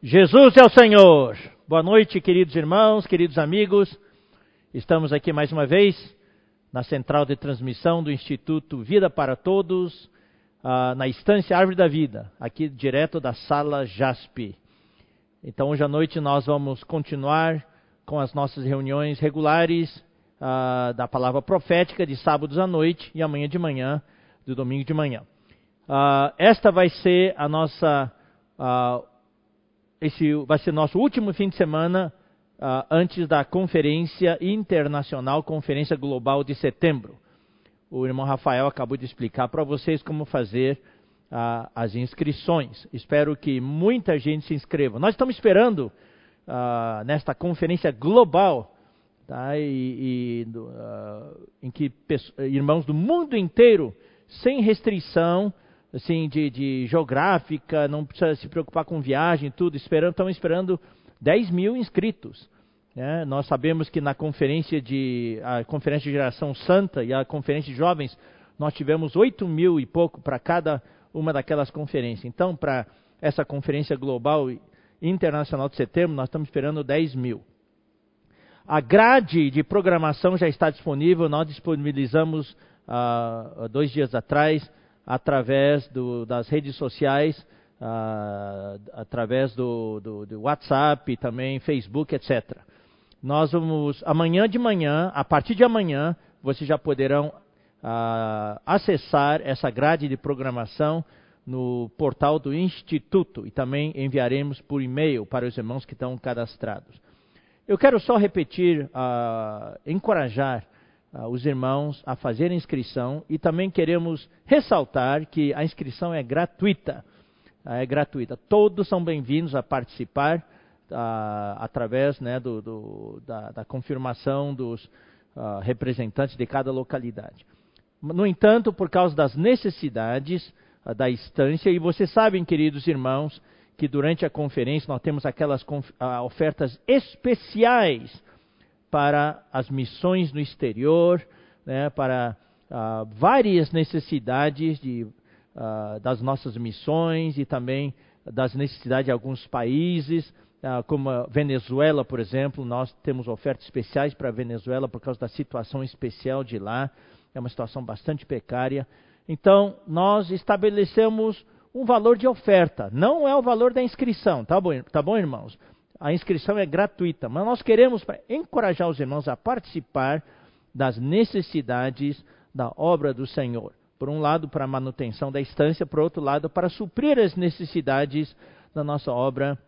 Jesus é o Senhor. Boa noite, queridos irmãos, queridos amigos. Estamos aqui mais uma vez na central de transmissão do Instituto Vida para Todos, uh, na estância Árvore da Vida, aqui direto da sala JASP. Então, hoje à noite nós vamos continuar com as nossas reuniões regulares uh, da palavra profética de sábados à noite e amanhã de manhã, do domingo de manhã. Uh, esta vai ser a nossa esse vai ser nosso último fim de semana uh, antes da Conferência Internacional, Conferência Global de setembro. O irmão Rafael acabou de explicar para vocês como fazer uh, as inscrições. Espero que muita gente se inscreva. Nós estamos esperando uh, nesta conferência global, tá, e, e em que irmãos do mundo inteiro, sem restrição, assim, de, de geográfica, não precisa se preocupar com viagem, tudo, esperando, estão esperando 10 mil inscritos. Né? Nós sabemos que na conferência de a conferência de geração santa e a conferência de jovens, nós tivemos 8 mil e pouco para cada uma daquelas conferências. Então, para essa conferência global internacional de setembro, nós estamos esperando 10 mil. A grade de programação já está disponível, nós disponibilizamos uh, dois dias atrás através do, das redes sociais, uh, através do, do, do, WhatsApp, também Facebook, etc. Nós vamos, amanhã de manhã, a partir de amanhã, vocês já poderão uh, acessar essa grade de programação no portal do Instituto e também enviaremos por e-mail para os irmãos que estão cadastrados. Eu quero só repetir, uh, encorajar os irmãos a fazer inscrição e também queremos ressaltar que a inscrição é gratuita. Uh, é gratuita. Todos são bem-vindos a participar uh, através né, do, do, da, da, confirmação dos representantes de cada localidade. No entanto, por causa das necessidades da estância, e vocês sabem, queridos irmãos, que durante a conferência nós temos aquelas ofertas especiais para as missões no exterior, né, para uh, várias necessidades de, uh, das nossas missões e também das necessidades de alguns países, uh, como a Venezuela, por exemplo. Nós temos ofertas especiais para a Venezuela por causa da situação especial de lá. É uma situação bastante precária. Então, nós estabelecemos um valor de oferta, não é o valor da inscrição, tá bom, tá bom irmãos? A inscrição é gratuita, mas nós queremos encorajar os irmãos a participar das necessidades da obra do Senhor. Por um lado, para a manutenção da estância, por outro lado, para suprir as necessidades da nossa obra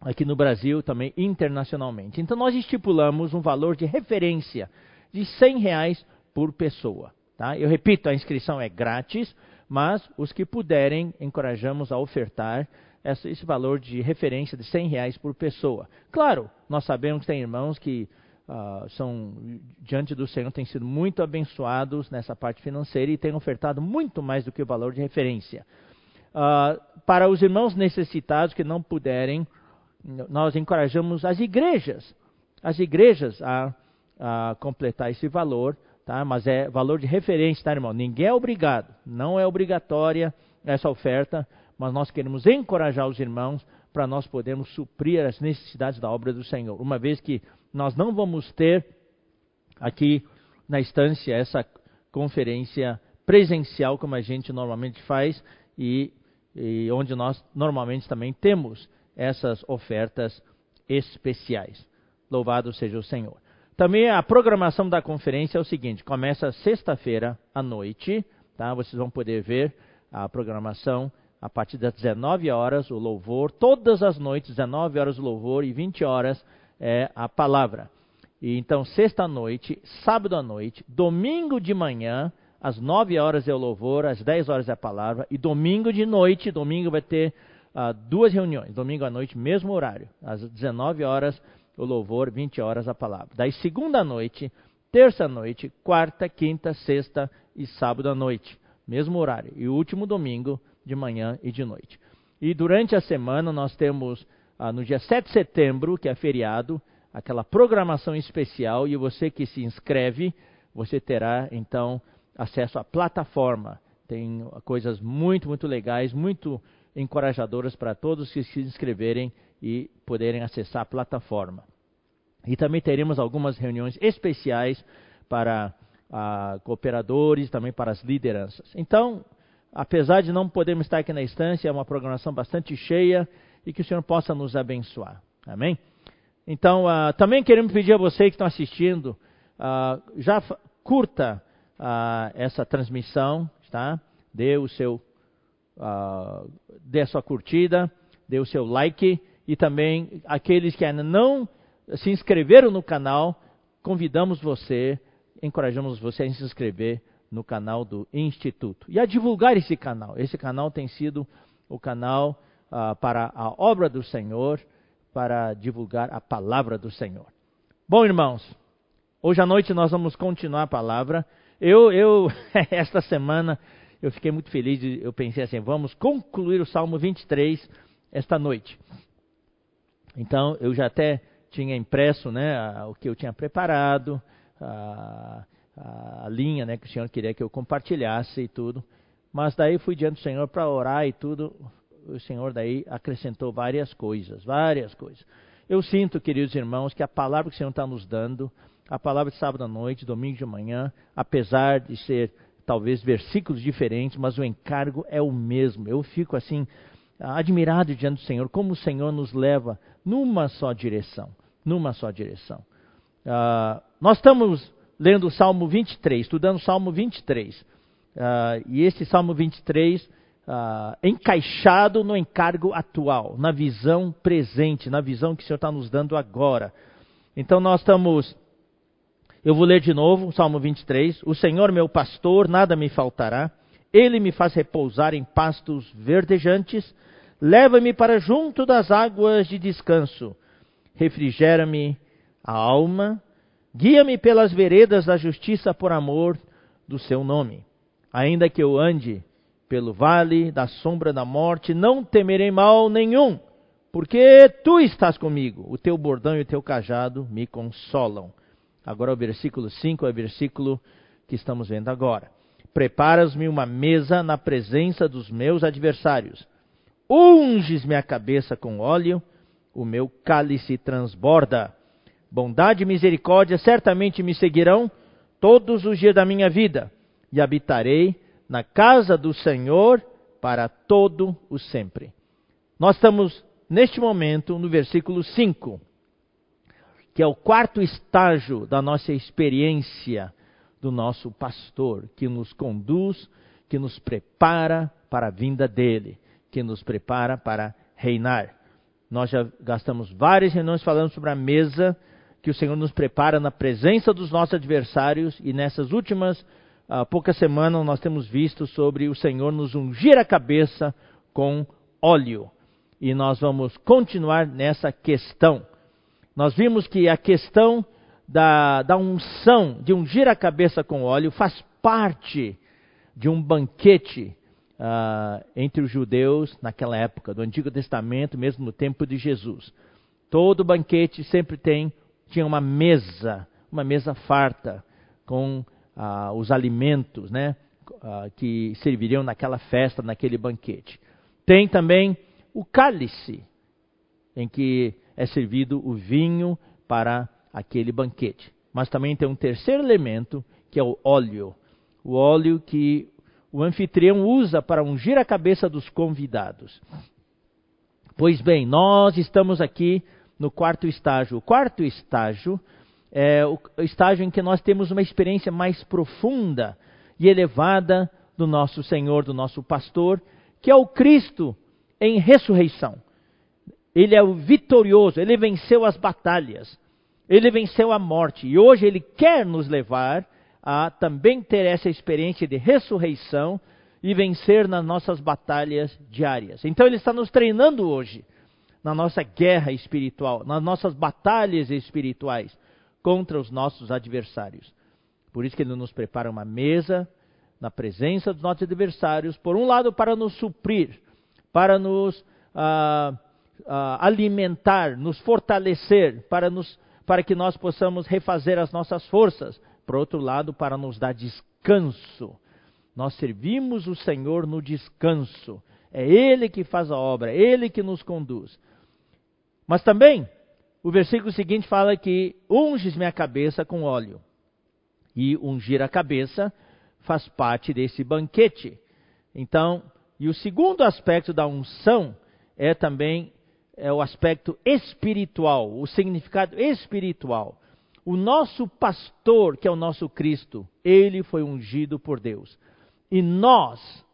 aqui no Brasil, também internacionalmente. Então, nós estipulamos um valor de referência de 100 reais por pessoa. Tá? Eu repito, a inscrição é grátis, mas os que puderem, encorajamos a ofertar esse valor de referência de 100 reais por pessoa. Claro, nós sabemos que tem irmãos que uh, são, diante do Senhor, têm sido muito abençoados nessa parte financeira e têm ofertado muito mais do que o valor de referência. Uh, para os irmãos necessitados que não puderem, nós encorajamos as igrejas, as igrejas a, a completar esse valor, tá? mas é valor de referência, tá, irmão? Ninguém é obrigado, não é obrigatória essa oferta, mas nós queremos encorajar os irmãos para nós podermos suprir as necessidades da obra do Senhor. Uma vez que nós não vamos ter aqui na estância essa conferência presencial como a gente normalmente faz e, e onde nós normalmente também temos essas ofertas especiais. Louvado seja o Senhor. Também a programação da conferência é o seguinte: começa sexta-feira à noite, tá? Vocês vão poder ver a programação a partir das 19 horas, o louvor, todas as noites, 19 horas o louvor e 20 horas é a palavra. E então, sexta noite, sábado à noite, domingo de manhã, às 9 horas é o louvor, às 10 horas é a palavra, e domingo de noite, domingo vai ter uh, duas reuniões, domingo à noite, mesmo horário, às 19 horas o louvor, 20 horas a palavra. Daí, segunda noite, terça noite, quarta, quinta, sexta e sábado à noite, mesmo horário. E último domingo, de manhã e de noite. E durante a semana nós temos, ah, no dia 7 de setembro, que é feriado, aquela programação especial e você que se inscreve, você terá então acesso à plataforma. Tem coisas muito, muito legais, muito encorajadoras para todos que se inscreverem e poderem acessar a plataforma. E também teremos algumas reuniões especiais para ah, cooperadores, também para as lideranças. Então, apesar de não podermos estar aqui na instância, é uma programação bastante cheia e que o Senhor possa nos abençoar. Amém? Então, ah, também queremos pedir a você que está assistindo, ah, já curta ah, essa transmissão, tá? Dê o seu, dê a sua curtida, dê o seu like e também aqueles que ainda não se inscreveram no canal, convidamos você, encorajamos você a se inscrever no canal do Instituto e a divulgar esse canal. Esse canal tem sido o canal uh, para a obra do Senhor, para divulgar a palavra do Senhor. Bom, irmãos, hoje à noite nós vamos continuar a palavra. Eu, eu esta semana, eu fiquei muito feliz. Eu pensei assim, vamos concluir o Salmo 23 esta noite. Então, eu já até tinha impresso né, o que eu tinha preparado, a, linha né, que o Senhor queria que eu compartilhasse e tudo. Mas daí fui diante do Senhor para orar e tudo. O Senhor daí acrescentou várias coisas, várias coisas. Eu sinto, queridos irmãos, que a palavra que o Senhor está nos dando, a palavra de sábado à noite, domingo de manhã, apesar de ser talvez versículos diferentes, mas o encargo é o mesmo. Eu fico assim admirado diante do Senhor, como o Senhor nos leva numa só direção numa só direção. Uh, nós estamos lendo o Salmo 23, estudando o Salmo 23. Uh, ah, e esse Salmo 23 uh, ah, encaixado no encargo atual, na visão presente, na visão que o Senhor está nos dando agora. Então nós estamos. Eu vou ler de novo o Salmo 23. O Senhor, meu pastor, nada me faltará. Ele me faz repousar em pastos verdejantes. Leva-me para junto das águas de descanso refrigera-me a alma, guia-me pelas veredas da justiça por amor do seu nome. Ainda que eu ande pelo vale da sombra da morte, não temerei mal nenhum, porque tu estás comigo, o teu bordão e o teu cajado me consolam. Agora o versículo 5 é o versículo que estamos vendo agora. Preparas-me uma mesa na presença dos meus adversários. Unges-me a cabeça com óleo o meu cálice transborda. Bondade e misericórdia certamente me seguirão todos os dias da minha vida, e habitarei na casa do Senhor para todo o sempre. Nós estamos neste momento no versículo 5, que é o quarto estágio da nossa experiência do nosso pastor, que nos conduz, que nos prepara para a vinda dele, que nos prepara para reinar. Nós já gastamos várias reuniões falando sobre a mesa que o Senhor nos prepara na presença dos nossos adversários e nessas últimas uh, poucas semanas nós temos visto sobre o Senhor nos ungir a cabeça com óleo. E nós vamos continuar nessa questão. Nós vimos que a questão da, da unção, de ungir a cabeça com óleo, faz parte de um banquete uh, entre os judeus naquela época, do Antigo Testamento, mesmo no tempo de Jesus. Todo banquete sempre tem, tinha uma mesa, uma mesa farta, com uh, os alimentos né, uh, que serviriam naquela festa, naquele banquete. Tem também o cálice, em que é servido o vinho para aquele banquete. Mas também tem um terceiro elemento, que é o óleo. O óleo que o anfitrião usa para ungir a cabeça dos convidados. Pois bem, nós estamos aqui no quarto estágio. O quarto estágio é o estágio em que nós temos uma experiência mais profunda e elevada do nosso Senhor, do nosso pastor, que é o Cristo em ressurreição. Ele é o vitorioso, ele venceu as batalhas, ele venceu a morte e hoje ele quer nos levar a também ter essa experiência de ressurreição e vencer nas nossas batalhas diárias. Então ele está nos treinando hoje na nossa guerra espiritual, nas nossas batalhas espirituais contra os nossos adversários. Por isso que ele nos prepara uma mesa na presença dos nossos adversários, por um lado para nos suprir, para nos ah, ah, alimentar, nos fortalecer, para, nos, para que nós possamos refazer as nossas forças, por outro lado, para nos dar descanso. Nós servimos o Senhor no descanso. É Ele que faz a obra, é Ele que nos conduz. Mas também, o versículo seguinte fala que unges minha cabeça com óleo. E ungir a cabeça faz parte desse banquete. Então, e o segundo aspecto da unção é também é o aspecto espiritual, o significado espiritual. O nosso pastor, que é o nosso Cristo, ele foi ungido por Deus. E nós,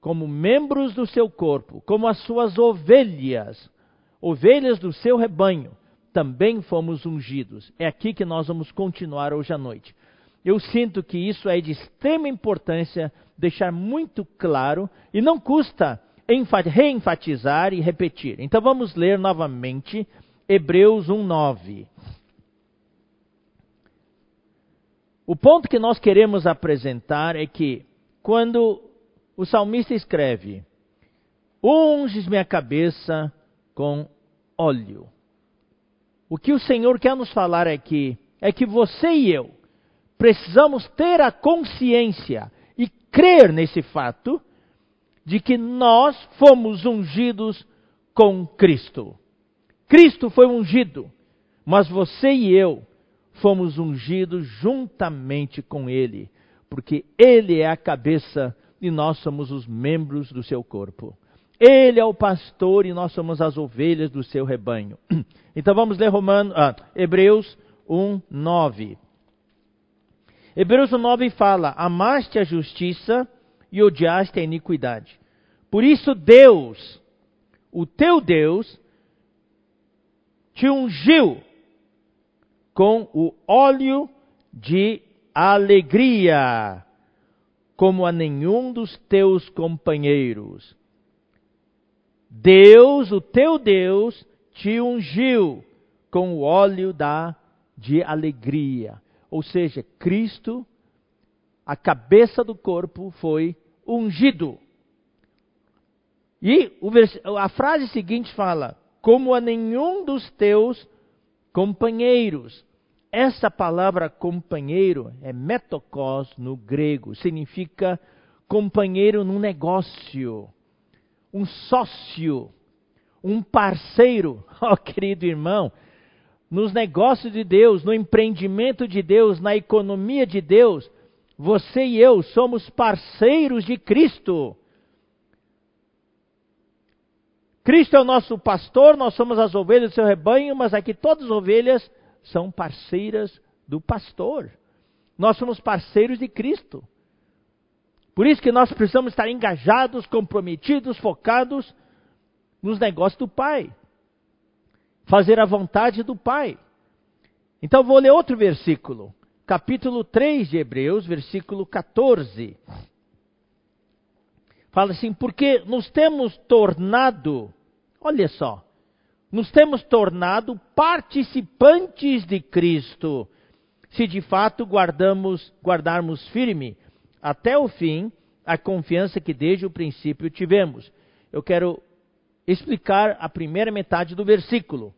como membros do seu corpo, como as suas ovelhas, ovelhas do seu rebanho, também fomos ungidos. É aqui que nós vamos continuar hoje à noite. Eu sinto que isso é de extrema importância deixar muito claro e não custa reenfatizar e repetir. Então vamos ler novamente Hebreus 1:9. O ponto que nós queremos apresentar é que quando o salmista escreve: Unges minha cabeça com óleo. O que o Senhor quer nos falar aqui é que você e eu precisamos ter a consciência e crer nesse fato de que nós fomos ungidos com Cristo. Cristo foi ungido, mas você e eu fomos ungidos juntamente com Ele, porque Ele é a cabeça e nós somos os membros do seu corpo. Ele é o pastor e nós somos as ovelhas do seu rebanho. Então vamos ler Romano, ah, Hebreus 1, 9. Hebreus 1, 9 fala: Amaste a justiça e odiaste a iniquidade. Por isso Deus, o teu Deus, te ungiu com o óleo de alegria, como a nenhum dos teus companheiros. Deus, o teu Deus, te ungiu com o óleo da de alegria. Ou seja, Cristo, a cabeça do corpo, foi ungido. E a frase seguinte fala: como a nenhum dos teus companheiros. Essa palavra companheiro é metokos no grego, significa companheiro num negócio, um sócio, um parceiro. Oh, querido irmão, nos negócios de Deus, no empreendimento de Deus, na economia de Deus, você e eu somos parceiros de Cristo. Cristo é o nosso pastor, nós somos as ovelhas do seu rebanho, mas aqui todas as ovelhas são parceiras do pastor. Nós somos parceiros de Cristo. Por isso que nós precisamos estar engajados, comprometidos, focados nos negócios do Pai. Fazer a vontade do Pai. Então vou ler outro versículo. Capítulo 3 de Hebreus, versículo 14. Fala assim: Porque nos temos tornado Olha só, nos temos tornado participantes de Cristo, se de fato guardamos, guardarmos firme até o fim a confiança que desde o princípio tivemos. Eu quero explicar a primeira metade do versículo.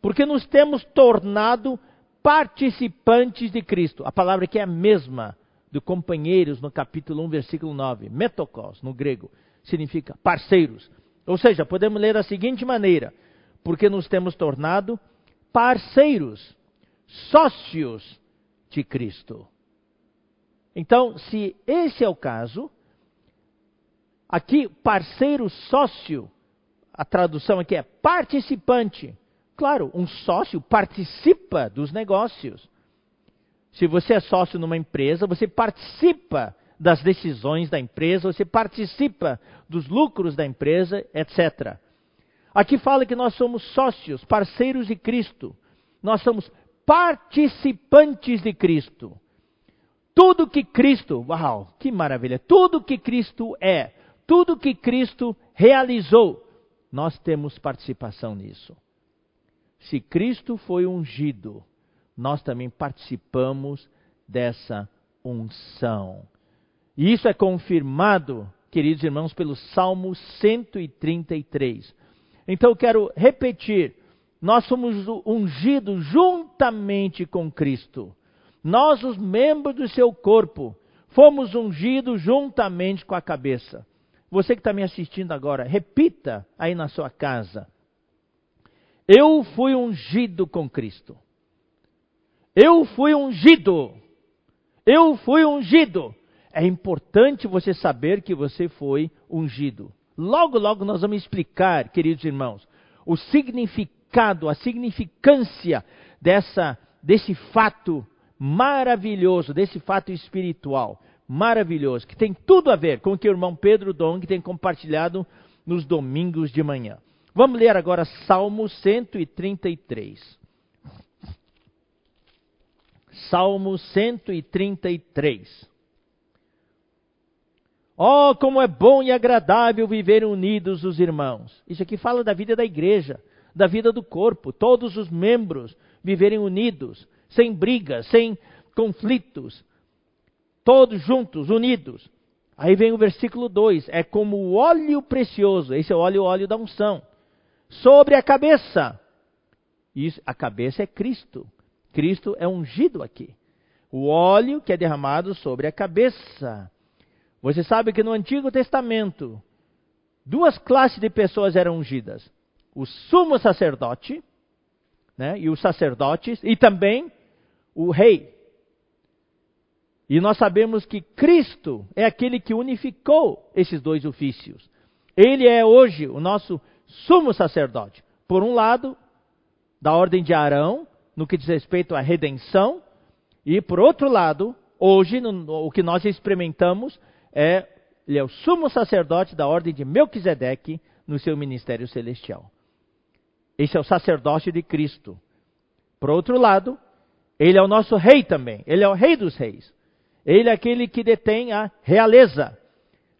Porque nos temos tornado participantes de Cristo. A palavra aqui é a mesma do companheiros no capítulo 1, versículo 9. Metokos, no grego, significa parceiros. Ou seja, podemos ler da seguinte maneira: porque nos temos tornado parceiros, sócios de Cristo. Então, se esse é o caso, aqui parceiro, sócio, a tradução aqui é participante. Claro, um sócio participa dos negócios. Se você é sócio numa empresa, você participa das decisões da empresa, você participa dos lucros da empresa, etc. Aqui fala que nós somos sócios, parceiros de Cristo. Nós somos participantes de Cristo. Tudo que Cristo, uau, que maravilha! Tudo que Cristo é, tudo que Cristo realizou, nós temos participação nisso. Se Cristo foi ungido, nós também participamos dessa unção. E isso é confirmado, queridos irmãos, pelo Salmo 133. Então eu quero repetir: nós somos ungidos juntamente com Cristo. Nós, os membros do seu corpo, fomos ungidos juntamente com a cabeça. Você que está me assistindo agora, repita aí na sua casa. Eu fui ungido com Cristo. Eu fui ungido. Eu fui ungido. É importante você saber que você foi ungido. Logo, logo nós vamos explicar, queridos irmãos, o significado, a significância dessa, desse fato maravilhoso, desse fato espiritual maravilhoso, que tem tudo a ver com o que o irmão Pedro Dong tem compartilhado nos domingos de manhã. Vamos ler agora Salmo 133. Salmo 133. Oh, como é bom e agradável viver unidos os irmãos. Isso aqui fala da vida da igreja, da vida do corpo, todos os membros viverem unidos, sem brigas, sem conflitos, todos juntos, unidos. Aí vem o versículo 2: é como o óleo precioso, esse é o óleo, o óleo da unção, sobre a cabeça. Isso, a cabeça é Cristo. Cristo é ungido aqui. O óleo que é derramado sobre a cabeça. Você sabe que no Antigo Testamento, duas classes de pessoas eram ungidas: o sumo sacerdote, né, e os sacerdotes, e também o rei. E nós sabemos que Cristo é aquele que unificou esses dois ofícios. Ele é hoje o nosso sumo sacerdote. Por um lado, da ordem de Arão, no que diz respeito à redenção, e por outro lado, hoje no, o que nós experimentamos é ele é o sumo sacerdote da ordem de Melquisedeque no seu ministério celestial. Esse é o sacerdote de Cristo. Por outro lado, ele é o nosso rei também. Ele é o rei dos reis. Ele é aquele que detém a realeza.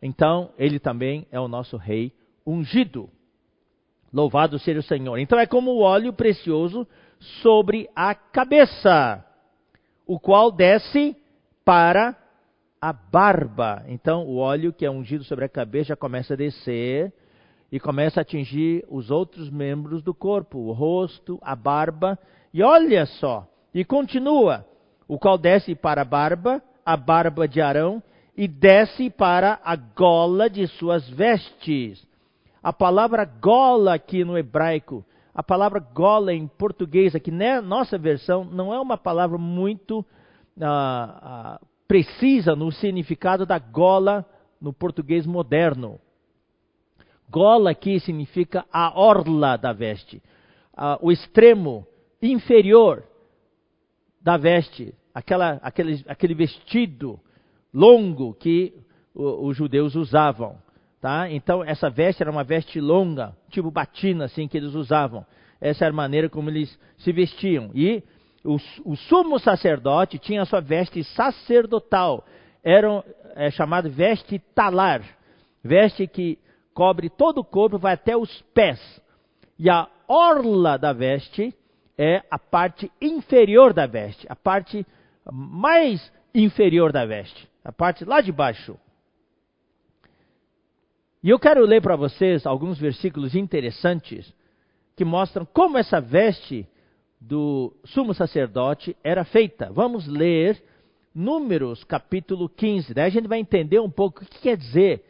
Então, ele também é o nosso rei ungido. Louvado seja o Senhor. Então, é como o óleo precioso sobre a cabeça, o qual desce para a barba. Então, o óleo que é ungido sobre a cabeça já começa a descer e começa a atingir os outros membros do corpo, o rosto, a barba. E olha só, e continua, o qual desce para a barba, a barba de Arão, e desce para a gola de suas vestes. A palavra gola aqui no hebraico a palavra gola em português, aqui na nossa versão, não é uma palavra muito ah, ah, precisa no significado da gola no português moderno. Gola aqui significa a orla da veste, ah, o extremo inferior da veste, aquela, aquele, aquele vestido longo que os judeus usavam. Tá? Então, essa veste era uma veste longa, tipo batina, assim, que eles usavam. Essa era a maneira como eles se vestiam. E o, o sumo sacerdote tinha a sua veste sacerdotal. Era é, chamado veste talar. Veste que cobre todo o corpo, vai até os pés. E a orla da veste é a parte inferior da veste, a parte mais inferior da veste, a parte lá de baixo. E eu quero ler para vocês alguns versículos interessantes que mostram como essa veste do sumo sacerdote era feita. Vamos ler Números capítulo 15. Daí a gente vai entender um pouco o que quer dizer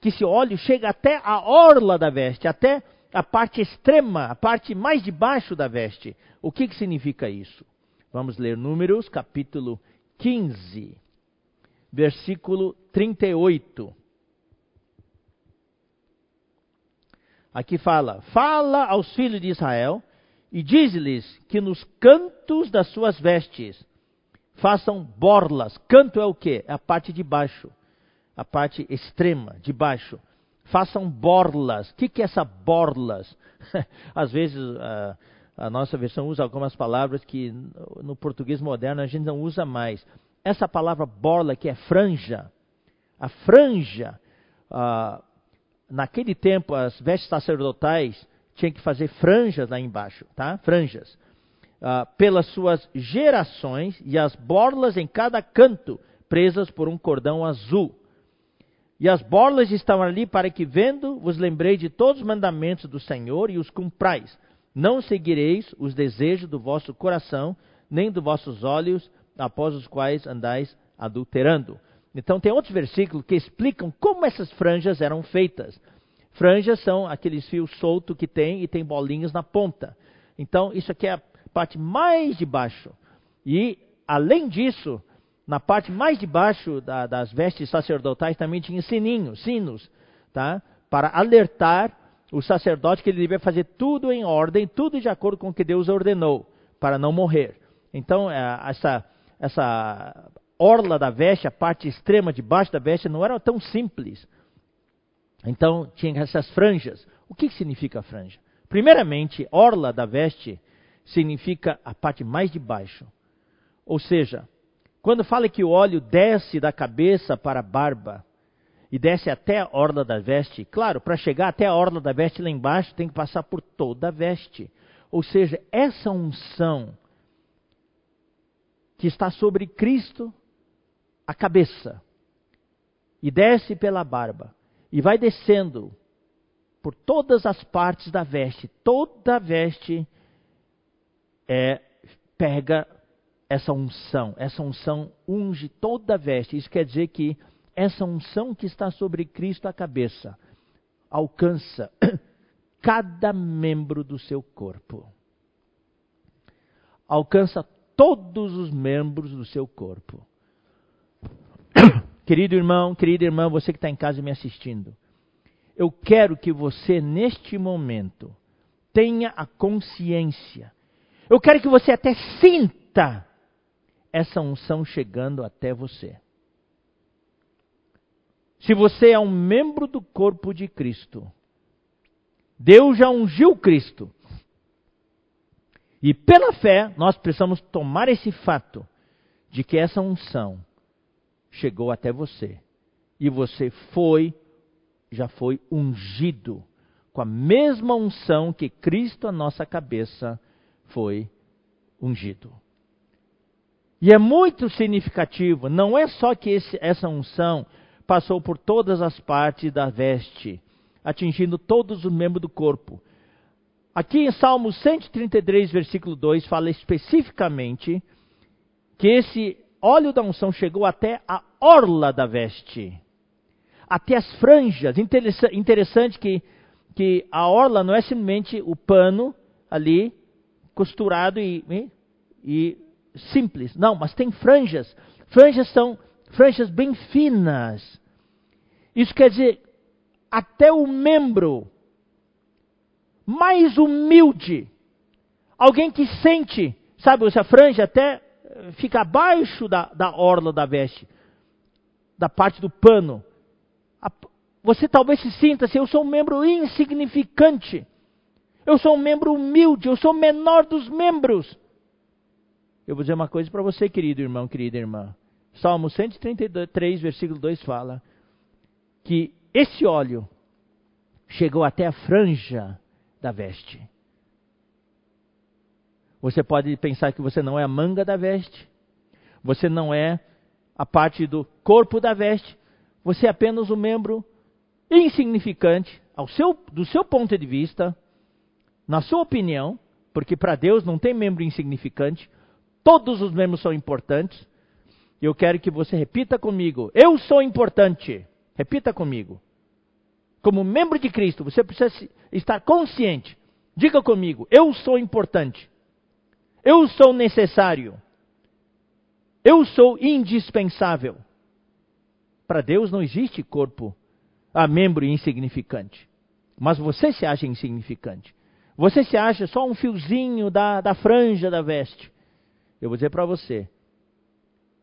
que esse óleo chega até a orla da veste, até a parte extrema, a parte mais de baixo da veste. O que, que significa isso? Vamos ler Números capítulo 15, versículo 38. Aqui fala: Fala aos filhos de Israel e diz-lhes que nos cantos das suas vestes façam borlas. Canto é o que? É a parte de baixo, a parte extrema de baixo. Façam borlas. O que, que é essa borlas? Às vezes a, a nossa versão usa algumas palavras que no português moderno a gente não usa mais. Essa palavra borla que é franja. A franja. Naquele tempo, as vestes sacerdotais tinham que fazer franjas lá embaixo, tá? Franjas. Pelas suas gerações e as borlas em cada canto, presas por um cordão azul. E as borlas estavam ali para que, vendo, vos lembrei de todos os mandamentos do Senhor e os cumprais. Não seguireis os desejos do vosso coração, nem dos vossos olhos, após os quais andais adulterando. Então tem outros versículos que explicam como essas franjas eram feitas. Franjas são aqueles fios soltos que tem e tem bolinhas na ponta. Então, isso aqui é a parte mais de baixo. E, além disso, na parte mais de baixo da, das vestes sacerdotais também tinha sininhos, sinos, tá? para alertar o sacerdote que ele devia fazer tudo em ordem, tudo de acordo com o que Deus ordenou, para não morrer. Então, é, essa, essa orla da veste, a parte extrema de baixo da veste, não era tão simples. Então, tinha essas franjas. O que significa franja? Primeiramente, orla da veste significa a parte mais de baixo. Ou seja, quando fala que o óleo desce da cabeça para a barba e desce até a orla da veste, claro, para chegar até a orla da veste lá embaixo tem que passar por toda a veste. Ou seja, essa unção que está sobre Cristo, a cabeça, e desce pela barba, e vai descendo por todas as partes da veste. Toda a veste é, pega essa unção. Essa unção unge toda a veste. Isso quer dizer que essa unção que está sobre Cristo a cabeça alcança cada membro do seu corpo. Alcança todos os membros do seu corpo. Querido irmão, querida irmã, você que está em casa me assistindo, eu quero que você, neste momento, tenha a consciência. Eu quero que você até sinta essa unção chegando até você. Se você é um membro do corpo de Cristo, Deus já ungiu Cristo. E pela fé, nós precisamos tomar esse fato de que essa unção chegou até você. E você foi, já foi ungido com a mesma unção que Cristo, a nossa cabeça, foi ungido. E é muito significativo, não é só que esse, essa unção passou por todas as partes da veste, atingindo todos os membros do corpo. Aqui em Salmo 133, versículo 2, fala especificamente que esse óleo da unção chegou até a orla da veste, até as franjas. Interessante que, que a orla não é simplesmente o pano ali costurado e, e, e simples. Não, mas tem franjas. Franjas são franjas bem finas. Isso quer dizer, até o membro mais humilde, alguém que sente, sabe, essa franja até fica abaixo da, da orla da veste, da parte do pano. Você talvez se sinta assim: eu sou um membro insignificante, eu sou um membro humilde, eu sou o menor dos membros. Eu vou dizer uma coisa para você, querido irmão, querida irmã. Salmo 133, versículo 2 fala que esse óleo chegou até a franja da veste. Você pode pensar que você não é a manga da veste, você não é a parte do corpo da veste, você é apenas um membro insignificante, seu, do seu ponto de vista, na sua opinião, porque para Deus não tem membro insignificante, todos os membros são importantes. Eu quero que você repita comigo: Eu sou importante. Repita comigo. Como membro de Cristo, você precisa estar consciente. Diga comigo: Eu sou importante. Eu sou necessário. Eu sou indispensável. Para Deus não existe corpo, a membro insignificante. Mas você se acha insignificante. Você se acha só um fiozinho da, da franja da veste. Eu vou dizer para você: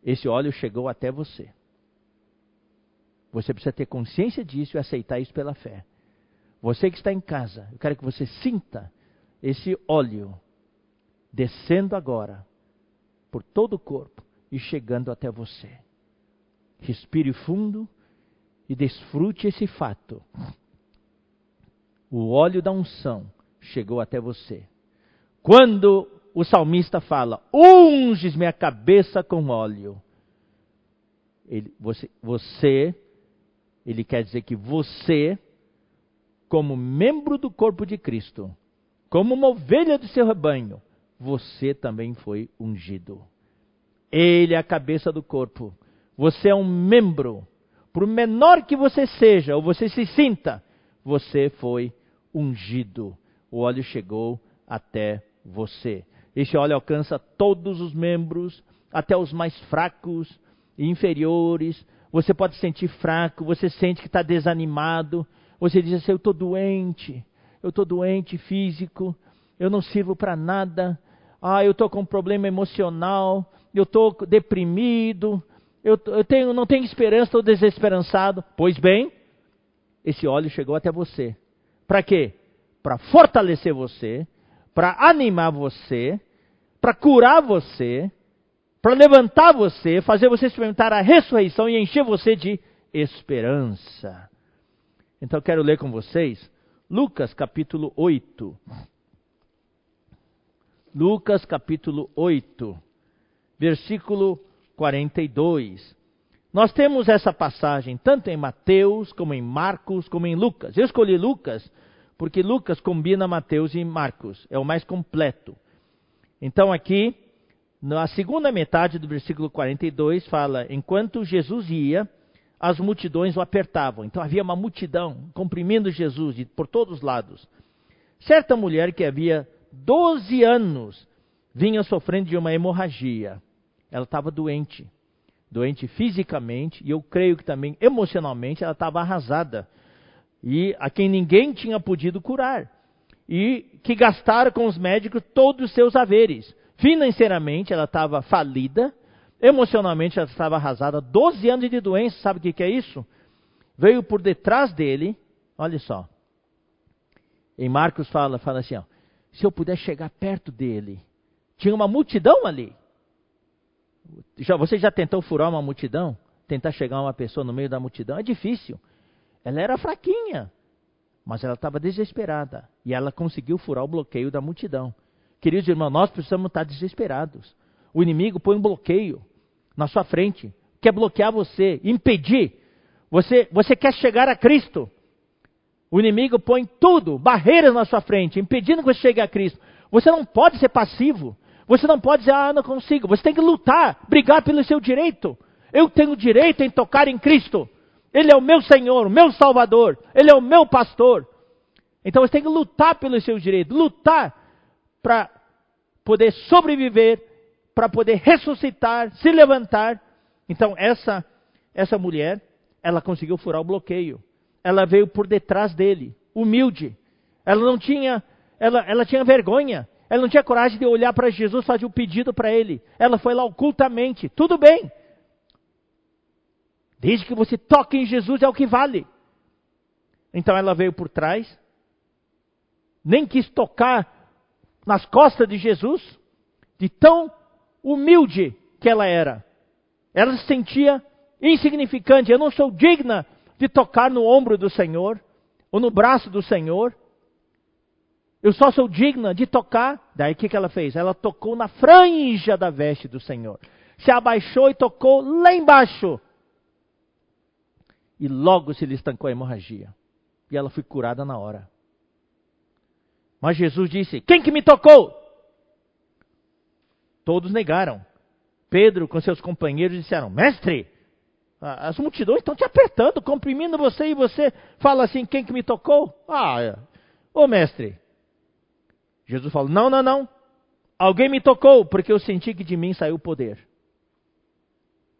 esse óleo chegou até você. Você precisa ter consciência disso e aceitar isso pela fé. Você que está em casa, eu quero que você sinta esse óleo descendo agora por todo o corpo e chegando até você. Respire fundo e desfrute esse fato. O óleo da unção chegou até você. Quando o salmista fala: Unges minha cabeça com óleo. Ele, você, você, ele quer dizer que você, como membro do corpo de Cristo, como uma ovelha do seu rebanho, você também foi ungido. Ele é a cabeça do corpo. Você é um membro. Por menor que você seja, ou você se sinta, você foi ungido. O óleo chegou até você. Este óleo alcança todos os membros, até os mais fracos e inferiores. Você pode sentir fraco, você sente que está desanimado. Você diz assim: Eu estou doente, eu estou doente físico, eu não sirvo para nada. Ah, eu estou com um problema emocional, eu estou deprimido, eu, eu tenho, não tenho esperança, estou desesperançado. Pois bem, esse óleo chegou até você. Para quê? Para fortalecer você, para animar você, para curar você, para levantar você, fazer você experimentar a ressurreição e encher você de esperança. Então quero ler com vocês Lucas capítulo 8. Lucas capítulo 8, versículo 42. Nós temos essa passagem tanto em Mateus, como em Marcos, como em Lucas. Eu escolhi Lucas porque Lucas combina Mateus e Marcos, é o mais completo. Então aqui, na segunda metade do versículo 42, fala: Enquanto Jesus ia, as multidões o apertavam. Então havia uma multidão comprimindo Jesus por todos os lados. Certa mulher que havia 12 anos vinha sofrendo de uma hemorragia. Ela estava doente doente fisicamente e eu creio que também emocionalmente ela estava arrasada e a quem ninguém tinha podido curar e que gastaram com os médicos todos os seus haveres. Financeiramente ela estava falida, emocionalmente ela estava arrasada, 12 anos de doença, sabe o que, que é isso? Veio por detrás dele, olha só. Em Marcos fala, fala assim, ó, se eu puder chegar perto dele, tinha uma multidão ali. Já, você já tentou furar uma multidão? Tentar chegar a uma pessoa no meio da multidão? É difícil. Ela era fraquinha, mas ela estava desesperada. E ela conseguiu furar o bloqueio da multidão. Queridos irmãos, nós precisamos estar desesperados. O inimigo põe um bloqueio na sua frente, quer bloquear você, impedir. Você, você quer chegar a Cristo. O inimigo põe tudo, barreiras na sua frente, impedindo que você chegue a Cristo. Você não pode ser passivo. Você não pode dizer, ah, não consigo. Você tem que lutar, brigar pelo seu direito. Eu tenho direito em tocar em Cristo. Ele é o meu Senhor, o meu Salvador. Ele é o meu pastor. Então você tem que lutar pelo seu direito, lutar para poder sobreviver, para poder ressuscitar, se levantar. Então essa essa mulher, ela conseguiu furar o bloqueio. Ela veio por detrás dele, humilde. Ela não tinha, ela, ela tinha vergonha. Ela não tinha coragem de olhar para Jesus, fazer um pedido para ele. Ela foi lá ocultamente. Tudo bem. Desde que você toque em Jesus é o que vale. Então ela veio por trás, nem quis tocar nas costas de Jesus, de tão humilde que ela era. Ela se sentia insignificante. Eu não sou digna de tocar no ombro do Senhor ou no braço do Senhor. Eu só sou digna de tocar. Daí o que, que ela fez? Ela tocou na franja da veste do Senhor. Se abaixou e tocou lá embaixo. E logo se lhe estancou a hemorragia. E ela foi curada na hora. Mas Jesus disse: Quem que me tocou? Todos negaram. Pedro, com seus companheiros, disseram: Mestre, as multidões estão te apertando, comprimindo você, e você fala assim: Quem que me tocou? Ah, ô mestre, Jesus falou: Não, não, não. Alguém me tocou, porque eu senti que de mim saiu o poder.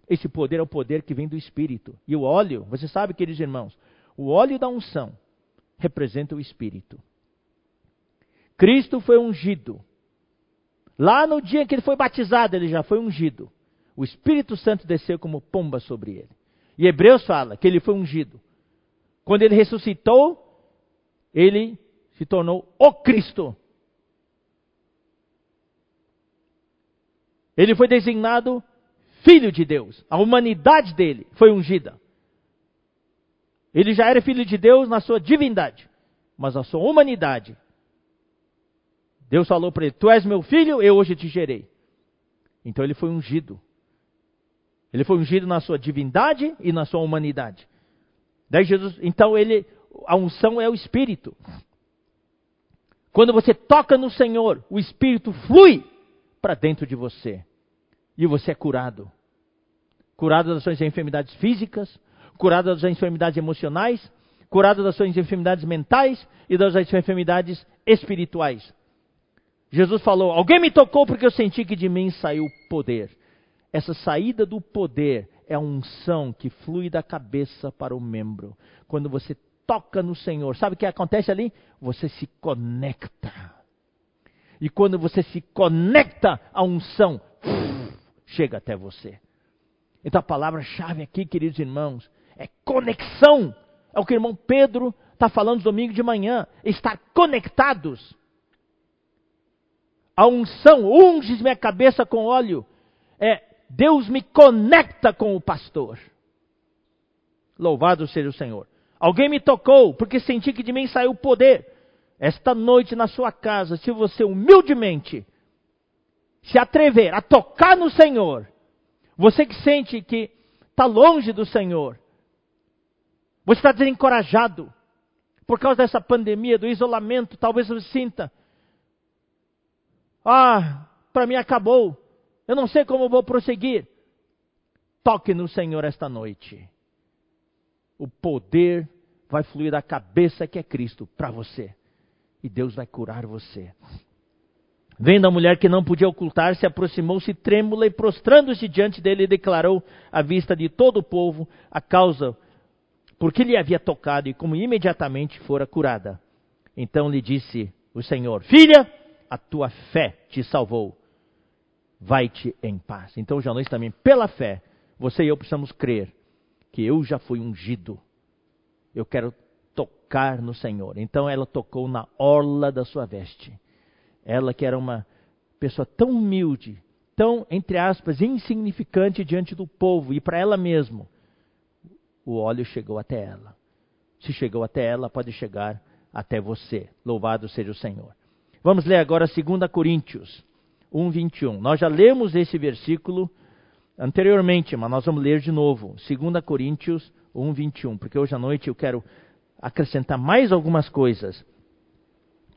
Esse poder é o poder que vem do Espírito. E o óleo, você sabe, queridos irmãos, o óleo da unção representa o Espírito. Cristo foi ungido. Lá no dia que ele foi batizado, ele já foi ungido. O Espírito Santo desceu como pomba sobre ele. E Hebreus fala que ele foi ungido. Quando ele ressuscitou, ele se tornou o Cristo. Ele foi designado filho de Deus. A humanidade dele foi ungida. Ele já era filho de Deus na sua divindade, mas a sua humanidade. Deus falou para ele: Tu és meu filho, eu hoje te gerei. Então ele foi ungido. Ele foi ungido na sua divindade e na sua humanidade. Daí Jesus, então ele, a unção é o Espírito. Quando você toca no Senhor, o Espírito flui para dentro de você e você é curado. Curado das suas enfermidades físicas, curado das suas enfermidades emocionais, curado das suas enfermidades mentais e das suas enfermidades espirituais. Jesus falou: Alguém me tocou porque eu senti que de mim saiu poder. Essa saída do poder é a unção que flui da cabeça para o membro. Quando você toca no Senhor, sabe o que acontece ali? Você se conecta. E quando você se conecta, a unção chega até você. Então a palavra-chave aqui, queridos irmãos, é conexão. É o que o irmão Pedro está falando domingo de manhã. Estar conectados. A unção, unges minha cabeça com óleo. É, Deus me conecta com o pastor. Louvado seja o Senhor. Alguém me tocou, porque senti que de mim saiu poder. Esta noite na sua casa, se você humildemente se atrever a tocar no Senhor, você que sente que está longe do Senhor, você está desencorajado por causa dessa pandemia, do isolamento, talvez você sinta: ah, para mim acabou, eu não sei como vou prosseguir. Toque no Senhor esta noite. O poder vai fluir da cabeça que é Cristo para você. E Deus vai curar você. Vendo a mulher que não podia ocultar-se, aproximou-se trêmula e prostrando-se diante dele, declarou à vista de todo o povo a causa por que lhe havia tocado e como imediatamente fora curada. Então lhe disse o Senhor: Filha, a tua fé te salvou. Vai-te em paz. Então, hoje à também, pela fé, você e eu precisamos crer que eu já fui ungido. Eu quero tocar no Senhor. Então ela tocou na orla da sua veste. Ela que era uma pessoa tão humilde, tão, entre aspas, insignificante diante do povo e para ela mesma, o óleo chegou até ela. Se chegou até ela, pode chegar até você. Louvado seja o Senhor. Vamos ler agora 2 Coríntios 1, 21. Nós já lemos esse versículo anteriormente, mas nós vamos ler de novo. 2 Coríntios 1, 21. Porque hoje à noite eu quero acrescentar mais algumas coisas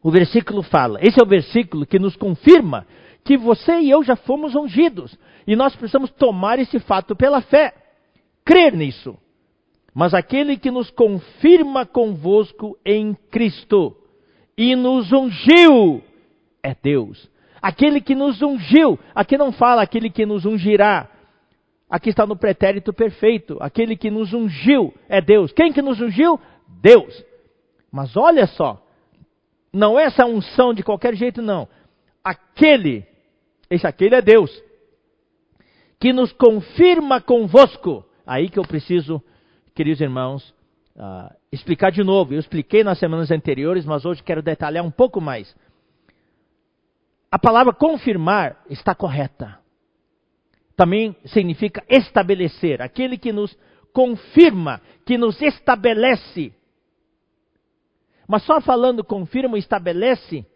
o versículo fala. Esse é o versículo que nos confirma que você e eu já fomos ungidos. E nós precisamos tomar esse fato pela fé. Crer nisso. Mas aquele que nos confirma convosco em Cristo e nos ungiu é Deus. Aquele que nos ungiu, aqui não fala aquele que nos ungirá. Aqui está no pretérito perfeito. Aquele que nos ungiu é Deus. Quem que nos ungiu? Deus. Mas olha só, não é essa unção de qualquer jeito, não. Aquele, esse aquele é Deus, que nos confirma convosco. Aí que eu preciso, queridos irmãos, uh, explicar de novo. Eu expliquei nas semanas anteriores, mas hoje quero detalhar um pouco mais. A palavra confirmar está correta. Também significa estabelecer. Aquele que nos confirma, que nos estabelece mas só falando confirma, estabelece,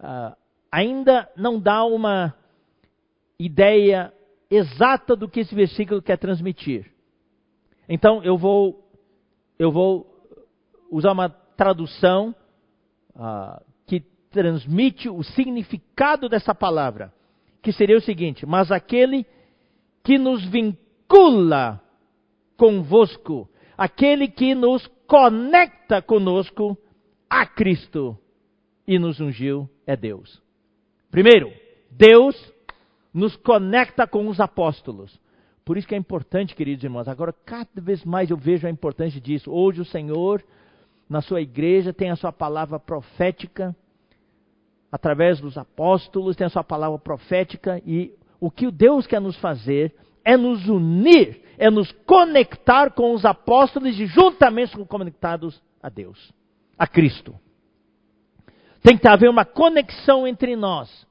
uh, ainda não dá uma ideia exata do que esse versículo quer transmitir. Então eu vou, eu vou usar uma tradução uh, que transmite o significado dessa palavra, que seria o seguinte: mas aquele que nos vincula convosco, aquele que nos conecta conosco a Cristo e nos ungiu é Deus. Primeiro, Deus nos conecta com os apóstolos. Por isso que é importante, queridos irmãos, agora cada vez mais eu vejo a importância disso. Hoje o Senhor, na sua igreja, tem a sua palavra profética, através dos apóstolos, tem a sua palavra profética, e o que Deus quer nos fazer é nos unir, é nos conectar com os apóstolos e juntamente conectados a Deus, a Cristo. Tem que haver uma conexão entre nós.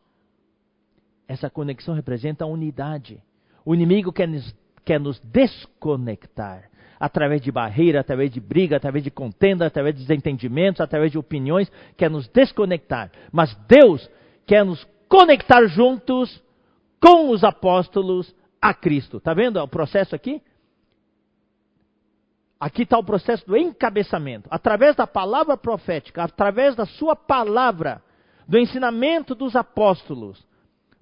Essa conexão representa a unidade. O inimigo quer nos, quer nos desconectar através de barreira, através de briga, através de contenda, através de desentendimentos, através de opiniões, quer nos desconectar. Mas Deus quer nos conectar juntos com os apóstolos a Cristo. Está vendo o processo aqui? Aqui está o processo do encabeçamento. Através da palavra profética, através da sua palavra, do ensinamento dos apóstolos,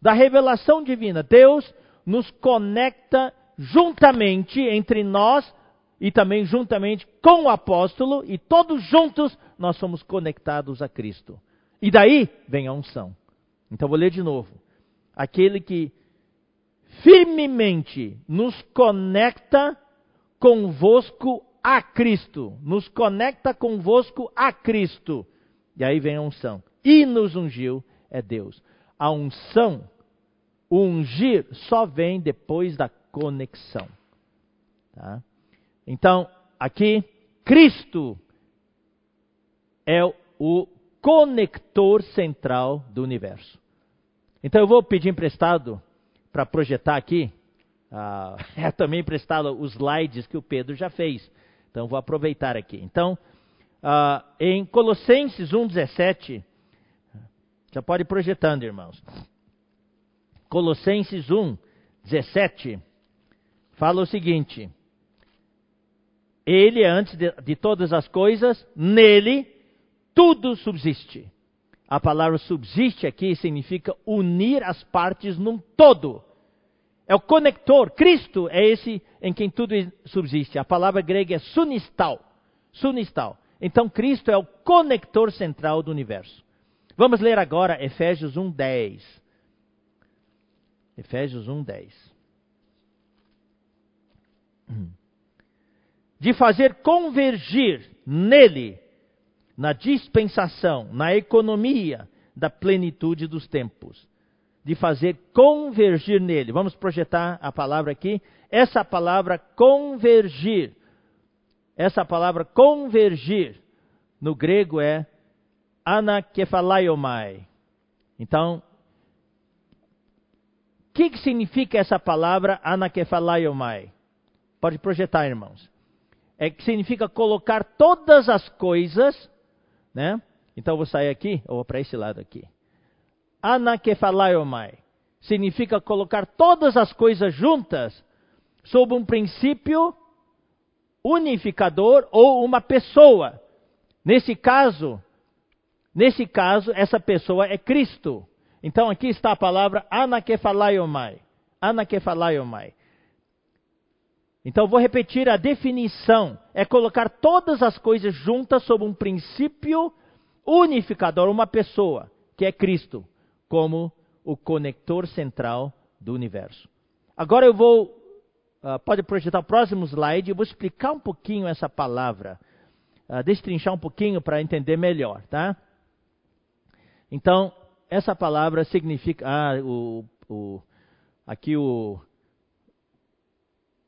da revelação divina, Deus nos conecta juntamente entre nós e também juntamente com o apóstolo, e todos juntos nós somos conectados a Cristo. E daí vem a unção. Então vou ler de novo. Aquele que firmemente nos conecta convosco a Cristo. Nos conecta convosco a Cristo. E aí vem a unção. E nos ungiu é Deus. A unção, o ungir, só vem depois da conexão. Tá? Então, aqui, Cristo é o conector central do universo. Então eu vou pedir emprestado para projetar aqui, uh, é também emprestado os slides que o Pedro já fez. Então vou aproveitar aqui. Então, uh, em Colossenses 1,17, já pode ir projetando, irmãos. Colossenses 1, 17, fala o seguinte: Ele, antes de, de todas as coisas, nele tudo subsiste. A palavra subsiste aqui significa unir as partes num todo. É o conector. Cristo é esse em quem tudo subsiste. A palavra grega é sunistal. Sunistal. Então Cristo é o conector central do universo. Vamos ler agora Efésios 1:10. Efésios 1:10. De fazer convergir nele na dispensação, na economia da plenitude dos tempos, de fazer convergir nele. Vamos projetar a palavra aqui. Essa palavra convergir, essa palavra convergir, no grego é anakephalaiomai. Então, o que, que significa essa palavra anakephalaiomai? Pode projetar, irmãos. É que significa colocar todas as coisas né? Então eu vou sair aqui, ou para esse lado aqui. Anakephalaiomai significa colocar todas as coisas juntas sob um princípio unificador ou uma pessoa. Nesse caso, nesse caso, essa pessoa é Cristo. Então aqui está a palavra anakephalaiomai. Anakephalaiomai. Então vou repetir a definição: é colocar todas as coisas juntas sob um princípio unificador, uma pessoa, que é Cristo, como o conector central do universo. Agora eu vou, uh, pode projetar o próximo slide, eu vou explicar um pouquinho essa palavra, uh, destrinchar um pouquinho para entender melhor, tá? Então, essa palavra significa, ah, o, o, aqui o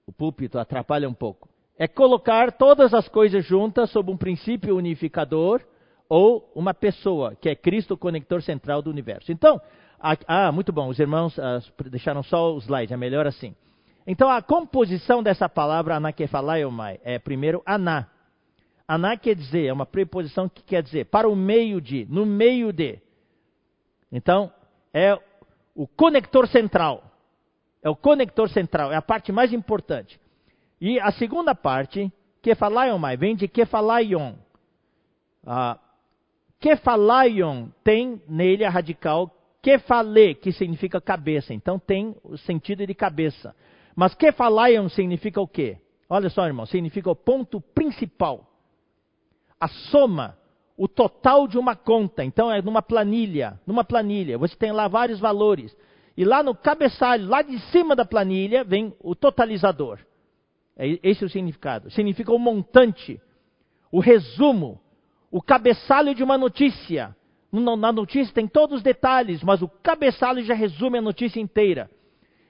o púlpito atrapalha um pouco. É colocar todas as coisas juntas sob um princípio unificador ou uma pessoa, que é Cristo, o conector central do universo. Então, ah, muito bom, os irmãos ah, deixaram só o slide, é melhor assim. Então, a composição dessa palavra anakephalaiomai é primeiro aná. Aná quer dizer, é uma preposição que quer dizer para o meio de, no meio de. Então, é o conector central. É o conector central, é a parte mais importante. E a segunda parte, kephalaiomai, vem de kephalaion. Ah, tem nele a radical kefale, que significa cabeça. Então tem o sentido de cabeça. Mas kephalaion significa o quê? Olha só, irmão, significa o ponto principal. A soma, o total de uma conta. Então é numa planilha, numa planilha. Você tem lá vários valores. E lá no cabeçalho, lá de cima da planilha, vem o totalizador. É esse é o significado. Significa o montante, o resumo, o cabeçalho de uma notícia. Na notícia tem todos os detalhes, mas o cabeçalho já resume a notícia inteira.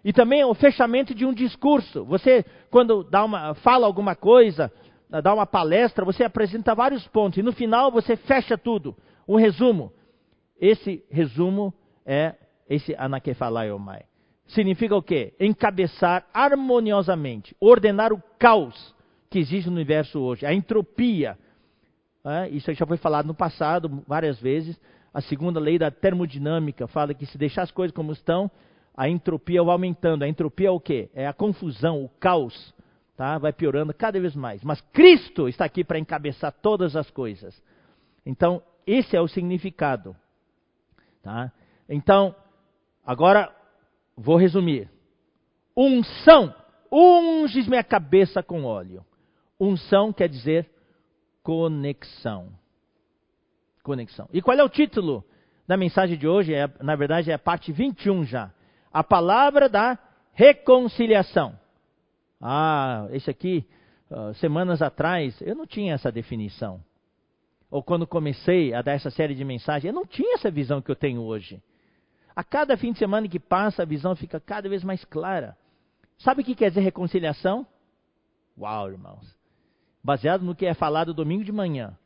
E também o fechamento de um discurso. Você, quando dá uma, fala alguma coisa, dá uma palestra, você apresenta vários pontos. E no final você fecha tudo. Um resumo. Esse resumo é esse anakephalaiomai. Significa o quê? Encabeçar harmoniosamente, ordenar o caos que existe no universo hoje, a entropia. É, isso já foi falado no passado várias vezes. A segunda lei da termodinâmica fala que se deixar as coisas como estão, a entropia vai aumentando. A entropia é o quê? É a confusão, o caos. Tá? Vai piorando cada vez mais. Mas Cristo está aqui para encabeçar todas as coisas. Então, esse é o significado. Tá? Então, Agora, vou resumir. Unção. Unges minha cabeça com óleo. Unção quer dizer conexão. Conexão. E qual é o título da mensagem de hoje, é, na verdade, é a parte 21 já. A palavra da reconciliação. Ah, esse aqui, uh, semanas atrás, eu não tinha essa definição. Ou quando comecei a dar essa série de mensagens, eu não tinha essa visão que eu tenho hoje. A cada fim de semana que passa, a visão fica cada vez mais clara. Sabe o que quer dizer reconciliação? Uau, irmãos. Baseado no que é falado domingo de manhã,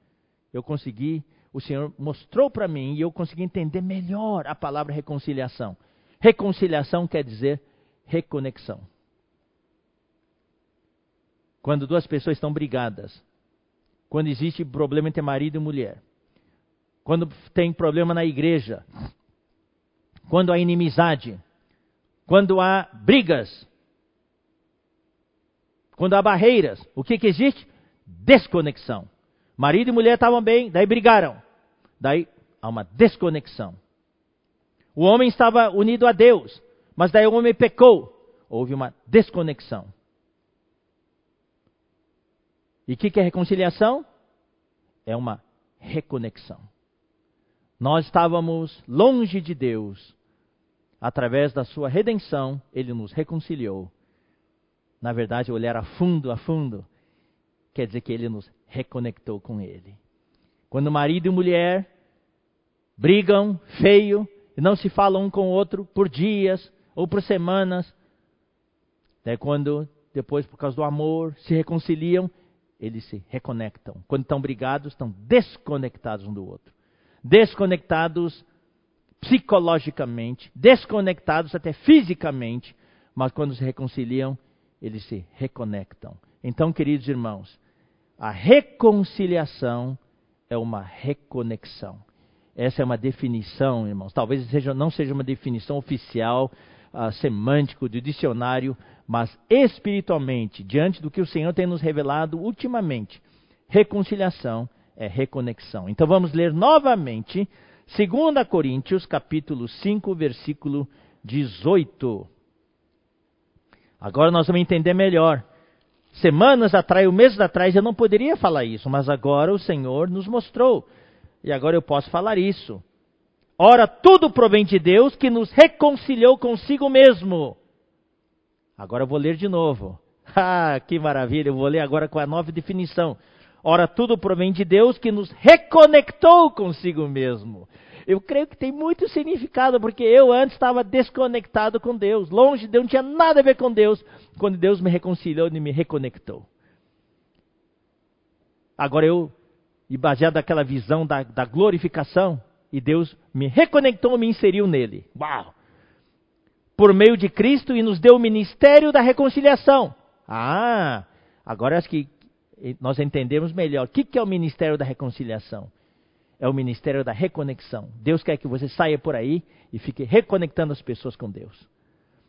eu consegui, o Senhor mostrou para mim e eu consegui entender melhor a palavra reconciliação. Reconciliação quer dizer reconexão. Quando duas pessoas estão brigadas, quando existe problema entre marido e mulher, quando tem problema na igreja, quando há inimizade, quando há brigas, quando há barreiras, o que, que existe? Desconexão. Marido e mulher estavam bem, daí brigaram. Daí há uma desconexão. O homem estava unido a Deus, mas daí o homem pecou. Houve uma desconexão. E o que, que é reconciliação? É uma reconexão. Nós estávamos longe de Deus. Através da sua redenção, ele nos reconciliou na verdade, olhar a fundo, a fundo, quer dizer que ele nos reconectou com ele. Quando marido e mulher brigam feio e não se falam um com o outro por dias ou por semanas, é quando depois, por causa do amor, se reconciliam, eles se reconectam. Quando estão brigados, estão desconectados um do outro. Desconectados psicologicamente, desconectados até fisicamente, mas quando se reconciliam, eles se reconectam. Então, queridos irmãos, a reconciliação é uma reconexão. Essa é uma definição, irmãos. Talvez seja, não seja uma definição oficial, uh, semântico, do dicionário, mas espiritualmente, diante do que o Senhor tem nos revelado ultimamente, reconciliação é reconexão. Então vamos ler novamente 2 Coríntios, capítulo 5, versículo 18. Agora nós vamos entender melhor. Semanas atrás, meses atrás, eu não poderia falar isso, mas agora o Senhor nos mostrou. E agora eu posso falar isso. Ora, tudo provém de Deus que nos reconciliou consigo mesmo. Agora eu vou ler de novo. Ah, que maravilha! Eu vou ler agora com a nova definição. Ora, tudo provém de Deus que nos reconectou consigo mesmo. Eu creio que tem muito significado, porque eu antes estava desconectado com Deus, longe de Deus, não tinha nada a ver com Deus. Quando Deus me reconciliou e me reconectou. Agora eu, e baseado naquela visão da, da glorificação, e Deus me reconectou, me inseriu nele. Uau! Por meio de Cristo e nos deu o ministério da reconciliação. Ah, agora acho que nós entendemos melhor. O que é o ministério da reconciliação? é o ministério da reconexão. Deus quer que você saia por aí e fique reconectando as pessoas com Deus.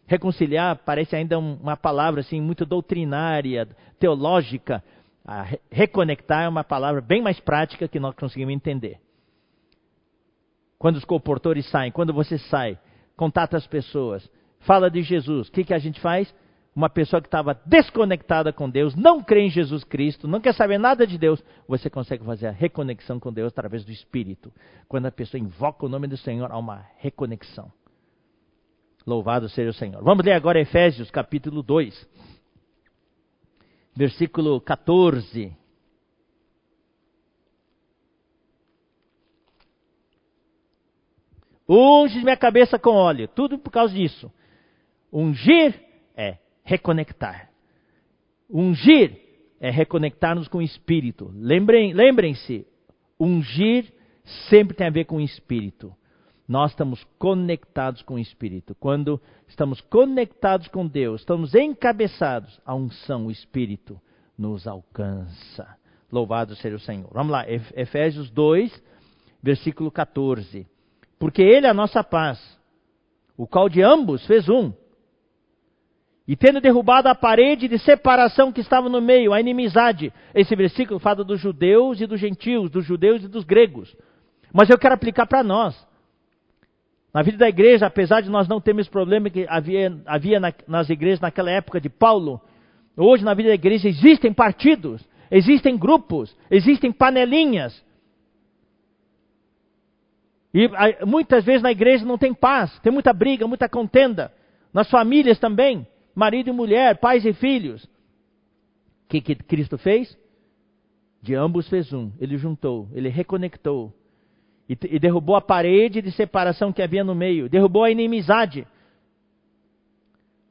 Reconciliar parece ainda uma palavra assim muito doutrinária, teológica. A reconectar é uma palavra bem mais prática que nós conseguimos entender. Quando os comportores saem, quando você sai, contata as pessoas, fala de Jesus, o que, que a gente faz? Uma pessoa que estava desconectada com Deus, não crê em Jesus Cristo, não quer saber nada de Deus, você consegue fazer a reconexão com Deus através do Espírito. Quando a pessoa invoca o nome do Senhor, há uma reconexão. Louvado seja o Senhor. Vamos ler agora Efésios capítulo 2, versículo 14. Unge minha cabeça com óleo, tudo por causa disso. Ungir reconectar. Ungir é reconectar-nos com o Espírito. Lembrem, lembrem-se, ungir sempre tem a ver com o Espírito. Nós estamos conectados com o Espírito. Quando estamos conectados com Deus, estamos encabeçados, a unção, o Espírito nos alcança. Louvado seja o Senhor. Vamos lá, Efésios 2, versículo 14. Porque Ele é a nossa paz, o qual de ambos fez um e tendo derrubado a parede de separação que estava no meio, a inimizade. Esse versículo fala dos judeus e dos gentios, dos judeus e dos gregos. Mas eu quero aplicar para nós. Na vida da igreja, apesar de nós não termos problema que havia, havia na, nas igrejas naquela época de Paulo, hoje na vida da igreja existem partidos, existem grupos, existem panelinhas. E muitas vezes na igreja não tem paz, tem muita briga, muita contenda. Nas famílias também, marido e mulher, pais e filhos. O que, que Cristo fez? De ambos fez um. Ele juntou, ele reconectou. E, e derrubou a parede de separação que havia no meio. Derrubou a inimizade.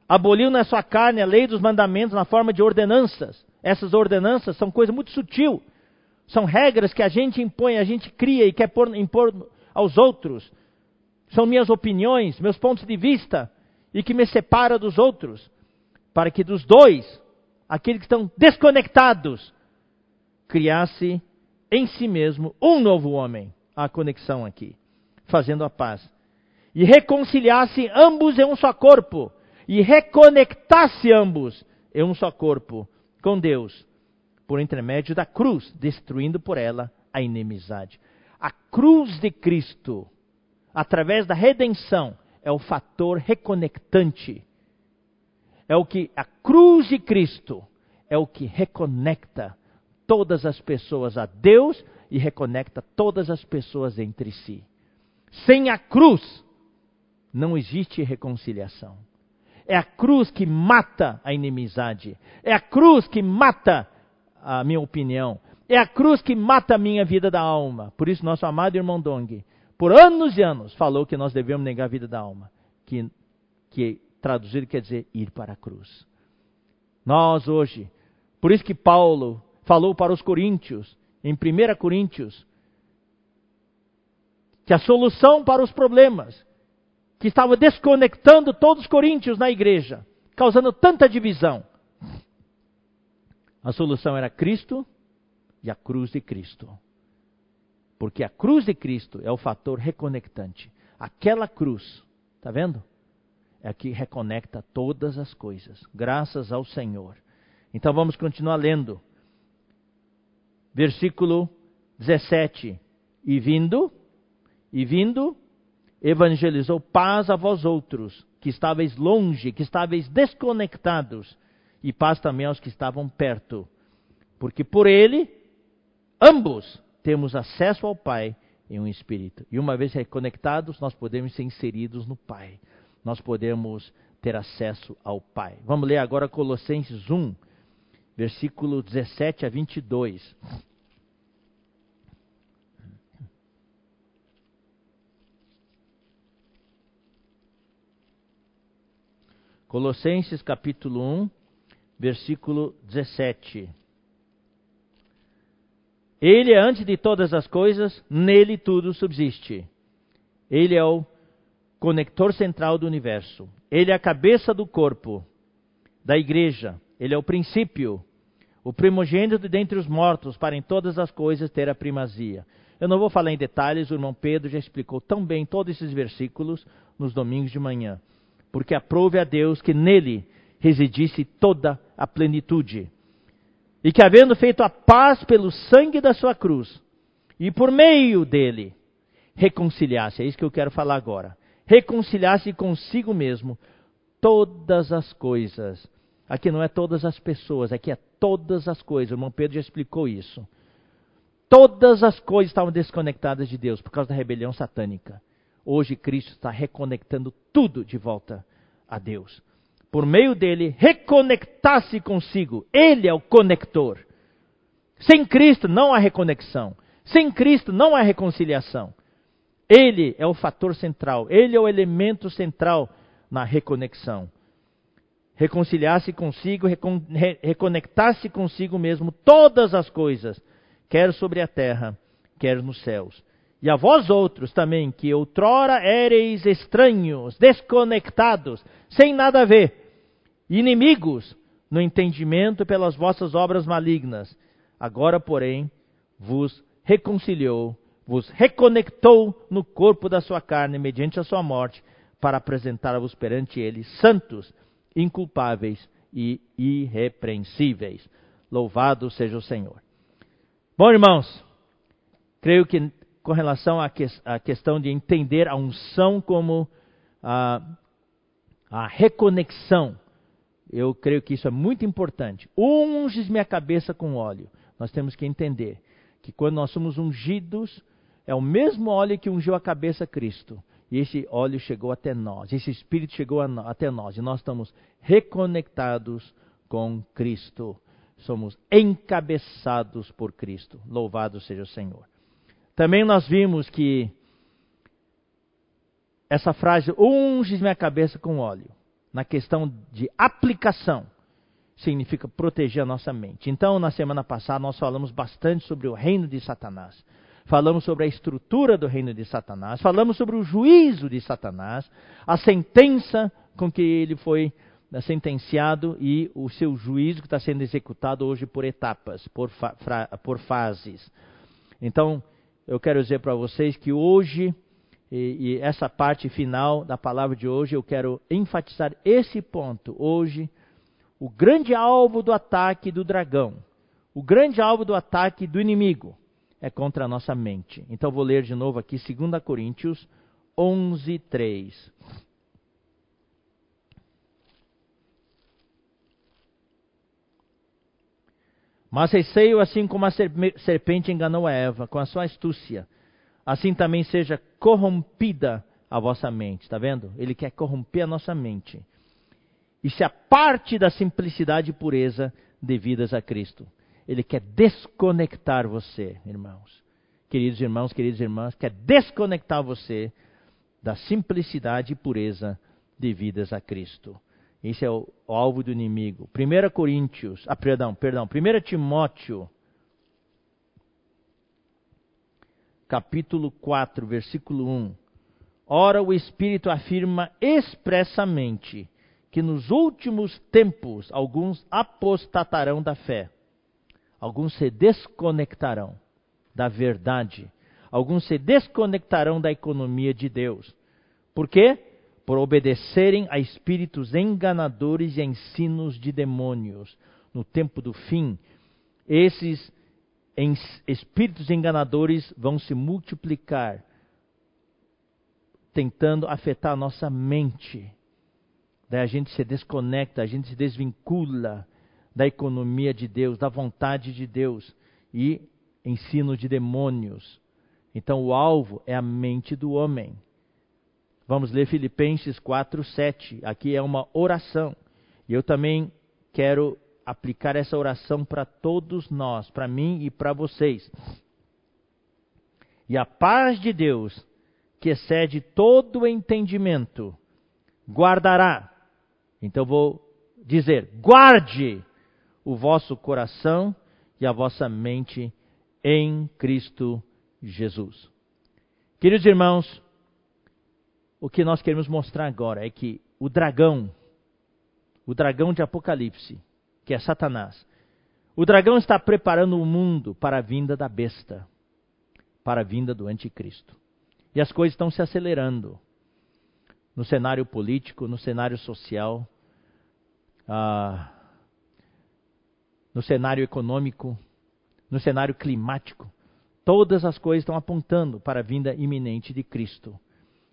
Aboliu na sua carne a lei dos mandamentos na forma de ordenanças. Essas ordenanças são coisa muito sutil. São regras que a gente impõe, a gente cria e quer impor aos outros. São minhas opiniões, meus pontos de vista e que me separa dos outros. Para que dos dois, aqueles que estão desconectados, criasse em si mesmo um novo homem. A conexão aqui, fazendo a paz. E reconciliasse ambos em um só corpo. E reconectasse ambos em um só corpo com Deus, por intermédio da cruz, destruindo por ela a inimizade. A cruz de Cristo, através da redenção, é o fator reconectante. É o que a cruz de Cristo é o que reconecta todas as pessoas a Deus e reconecta todas as pessoas entre si. Sem a cruz, não existe reconciliação. É a cruz que mata a inimizade. É a cruz que mata a minha opinião. É a cruz que mata a minha vida da alma. Por isso, nosso amado irmão Dong, por anos e anos, falou que nós devemos negar a vida da alma. Que, que traduzido quer dizer ir para a cruz. Nós hoje, por isso que Paulo falou para os coríntios, em 1 Coríntios, que a solução para os problemas que estava desconectando todos os coríntios na igreja, causando tanta divisão. A solução era Cristo e a cruz de Cristo. Porque a cruz de Cristo é o fator reconectante. Aquela cruz, está vendo? É a que reconecta todas as coisas, graças ao Senhor. Então vamos continuar lendo. Versículo 17. E vindo, e vindo, evangelizou paz a vós outros, que estáveis longe, que estáveis desconectados, e paz também aos que estavam perto. Porque por ele, ambos temos acesso ao Pai em um espírito. E uma vez reconectados, nós podemos ser inseridos no Pai. Nós podemos ter acesso ao Pai. Vamos ler agora Colossenses 1, versículo 17 a 22. Colossenses capítulo 1, versículo 17. Ele é antes de todas as coisas, nele tudo subsiste. Ele é o conector central do universo. Ele é a cabeça do corpo, da igreja. Ele é o princípio, o primogênito dentre os mortos, para em todas as coisas ter a primazia. Eu não vou falar em detalhes, o irmão Pedro já explicou tão bem todos esses versículos nos domingos de manhã porque aprove a Deus que nele residisse toda a plenitude. E que, havendo feito a paz pelo sangue da sua cruz, e por meio dele, reconciliasse, é isso que eu quero falar agora, reconciliasse consigo mesmo todas as coisas. Aqui não é todas as pessoas, aqui é todas as coisas. O irmão Pedro já explicou isso. Todas as coisas estavam desconectadas de Deus por causa da rebelião satânica. Hoje Cristo está reconectando tudo de volta a Deus. Por meio dele, reconectar-se consigo. Ele é o conector. Sem Cristo não há reconexão. Sem Cristo não há reconciliação. Ele é o fator central. Ele é o elemento central na reconexão. Reconciliar-se consigo, recon, re, reconectar-se consigo mesmo todas as coisas, quer sobre a terra, quer nos céus. E a vós outros também, que outrora éreis estranhos, desconectados, sem nada a ver, inimigos no entendimento pelas vossas obras malignas, agora, porém, vos reconciliou, vos reconectou no corpo da sua carne mediante a sua morte, para apresentar-vos perante ele santos, inculpáveis e irrepreensíveis. Louvado seja o Senhor. Bom, irmãos, creio que com relação à, que, à questão de entender a unção como a, a reconexão. Eu creio que isso é muito importante. Unges minha cabeça com óleo. Nós temos que entender que quando nós somos ungidos é o mesmo óleo que ungiu a cabeça Cristo. E esse óleo chegou até nós, esse Espírito chegou até nós, e nós estamos reconectados com Cristo. Somos encabeçados por Cristo. Louvado seja o Senhor. Também nós vimos que essa frase, unge minha cabeça com óleo, na questão de aplicação, significa proteger a nossa mente. Então, na semana passada, nós falamos bastante sobre o reino de Satanás falamos sobre a estrutura do reino de Satanás, falamos sobre o juízo de Satanás, a sentença com que ele foi né, sentenciado e o seu juízo que está sendo executado hoje por etapas, por, por fases. Então, eu quero dizer para vocês que hoje, e, e essa parte final da palavra de hoje, eu quero enfatizar esse ponto. Hoje, o grande alvo do ataque do dragão, o grande alvo do ataque do inimigo, é contra a nossa mente. Então vou ler de novo aqui 2 Coríntios 11, 3. Mas receio, assim como a serpente enganou a Eva com a sua astúcia, assim também seja corrompida a vossa mente. Está vendo? Ele quer corromper a nossa mente. E se parte da simplicidade e pureza devidas a Cristo. Ele quer desconectar você, irmãos. Queridos irmãos, queridas irmãs, quer desconectar você da simplicidade e pureza devidas a Cristo. Esse é o, o alvo do inimigo. 1 Coríntios, ah, perdão, perdão, 1 Timóteo, capítulo 4, versículo 1. Ora, o Espírito afirma expressamente que nos últimos tempos alguns apostatarão da fé Alguns se desconectarão da verdade. Alguns se desconectarão da economia de Deus. Por quê? Por obedecerem a espíritos enganadores e a ensinos de demônios. No tempo do fim, esses espíritos enganadores vão se multiplicar, tentando afetar a nossa mente. Daí a gente se desconecta, a gente se desvincula da economia de Deus, da vontade de Deus e ensino de demônios. Então o alvo é a mente do homem. Vamos ler Filipenses 4, 7. Aqui é uma oração. E eu também quero aplicar essa oração para todos nós, para mim e para vocês. E a paz de Deus, que excede todo entendimento, guardará. Então vou dizer: guarde o vosso coração e a vossa mente em Cristo Jesus. Queridos irmãos, o que nós queremos mostrar agora é que o dragão, o dragão de Apocalipse, que é Satanás, o dragão está preparando o mundo para a vinda da besta, para a vinda do anticristo. E as coisas estão se acelerando no cenário político, no cenário social. Ah, no cenário econômico, no cenário climático. Todas as coisas estão apontando para a vinda iminente de Cristo.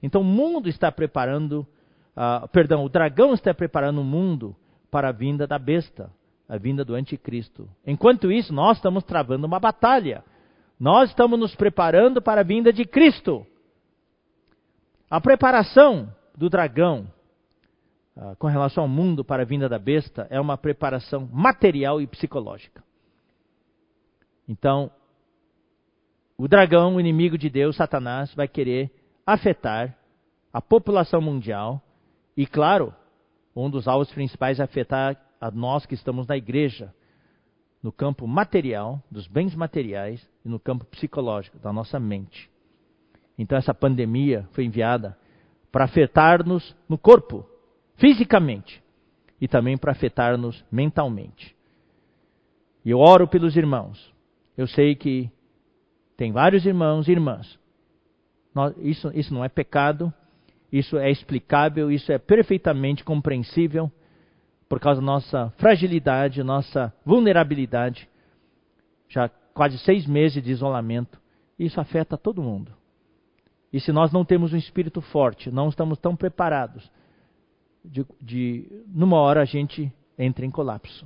Então o mundo está preparando, uh, perdão, o dragão está preparando o mundo para a vinda da besta, a vinda do anticristo. Enquanto isso, nós estamos travando uma batalha. Nós estamos nos preparando para a vinda de Cristo. A preparação do dragão ah, com relação ao mundo para a vinda da besta é uma preparação material e psicológica. Então, o dragão, o inimigo de Deus, Satanás, vai querer afetar a população mundial e, claro, um dos alvos principais é afetar a nós que estamos na igreja, no campo material, dos bens materiais e no campo psicológico, da nossa mente. Então, essa pandemia foi enviada para afetar-nos no corpo, fisicamente e também para afetar-nos mentalmente. E eu oro pelos irmãos. Eu sei que tem vários irmãos e irmãs. Isso, isso não é pecado, isso é explicável, isso é perfeitamente compreensível por causa da nossa fragilidade, nossa vulnerabilidade. Já quase seis meses de isolamento. Isso afeta todo mundo. E se nós não temos um espírito forte, não estamos tão preparados, de, de numa hora a gente entra em colapso.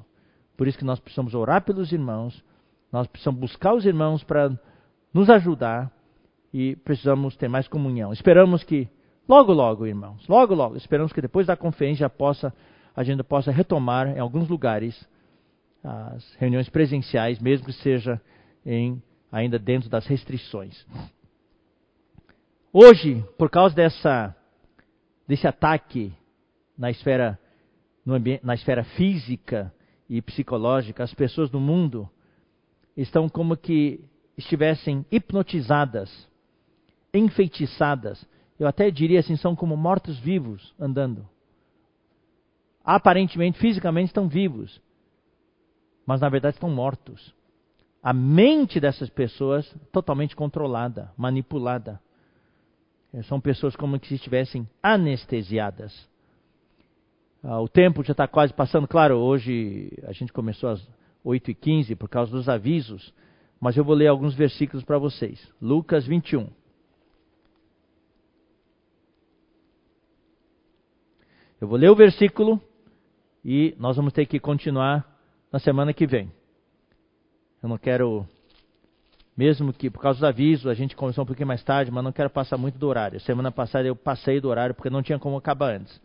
Por isso que nós precisamos orar pelos irmãos, nós precisamos buscar os irmãos para nos ajudar e precisamos ter mais comunhão. Esperamos que logo, logo, irmãos, logo, logo, esperamos que depois da conferência possa, a gente possa retomar em alguns lugares as reuniões presenciais, mesmo que seja em, ainda dentro das restrições. Hoje, por causa dessa, desse ataque na esfera, na esfera física e psicológica, as pessoas do mundo estão como que estivessem hipnotizadas, enfeitiçadas. Eu até diria assim, são como mortos-vivos andando. Aparentemente, fisicamente estão vivos, mas na verdade estão mortos. A mente dessas pessoas totalmente controlada, manipulada. São pessoas como se estivessem anestesiadas. Ah, o tempo já está quase passando. Claro, hoje a gente começou às 8h15 por causa dos avisos, mas eu vou ler alguns versículos para vocês. Lucas 21. Eu vou ler o versículo e nós vamos ter que continuar na semana que vem. Eu não quero, mesmo que por causa do aviso, a gente começou um pouquinho mais tarde, mas não quero passar muito do horário. Semana passada eu passei do horário porque não tinha como acabar antes.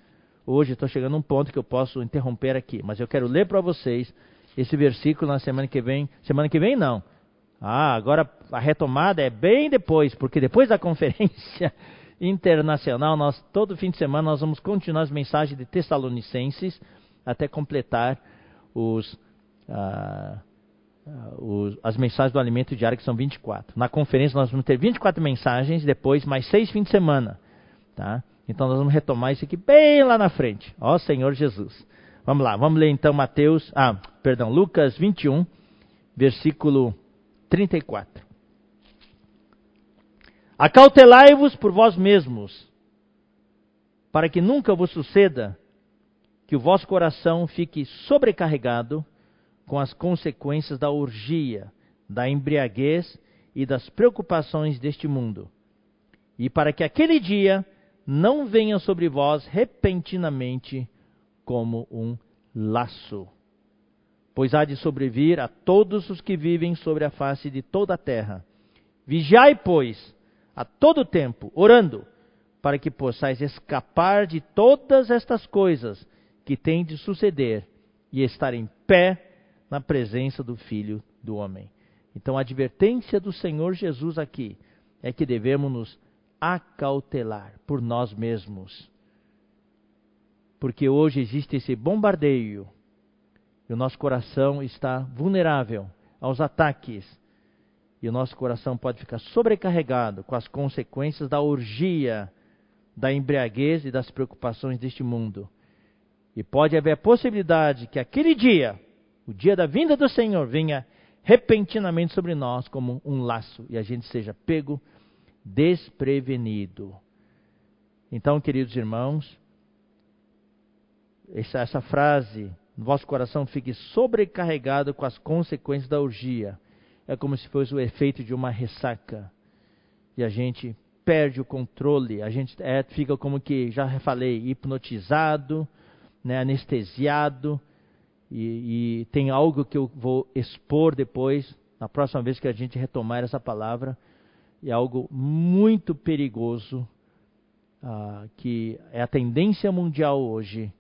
Hoje estou chegando a um ponto que eu posso interromper aqui, mas eu quero ler para vocês esse versículo na semana que vem. Semana que vem não. Ah, agora a retomada é bem depois, porque depois da conferência internacional, nós todo fim de semana nós vamos continuar as mensagens de Tessalonicenses até completar os ah, os, as mensagens do alimento diário, que são 24. Na conferência nós vamos ter 24 mensagens, depois mais seis fins de semana. Tá? Então nós vamos retomar isso aqui bem lá na frente. Ó Senhor Jesus. Vamos lá, vamos ler então Mateus, ah, perdão, Lucas 21, versículo 34. Acautelai-vos por vós mesmos, para que nunca vos suceda que o vosso coração fique sobrecarregado com as consequências da orgia, da embriaguez e das preocupações deste mundo. E para que aquele dia não venha sobre vós repentinamente como um laço. Pois há de sobrevir a todos os que vivem sobre a face de toda a terra. Vigiai, pois, a todo tempo, orando, para que possais escapar de todas estas coisas que têm de suceder e estar em pé na presença do Filho do Homem. Então a advertência do Senhor Jesus aqui é que devemos nos acautelar por nós mesmos. Porque hoje existe esse bombardeio e o nosso coração está vulnerável aos ataques. E o nosso coração pode ficar sobrecarregado com as consequências da orgia, da embriaguez e das preocupações deste mundo. E pode haver a possibilidade que aquele dia o dia da vinda do Senhor venha repentinamente sobre nós como um laço e a gente seja pego desprevenido. Então, queridos irmãos, essa, essa frase, vosso coração fique sobrecarregado com as consequências da orgia, é como se fosse o efeito de uma ressaca. E a gente perde o controle, a gente é, fica como que, já falei, hipnotizado, né, anestesiado, e, e, tem algo que eu vou expor depois, na próxima vez que a gente retomar essa palavra, é algo muito perigoso, uh, que é a tendência mundial hoje.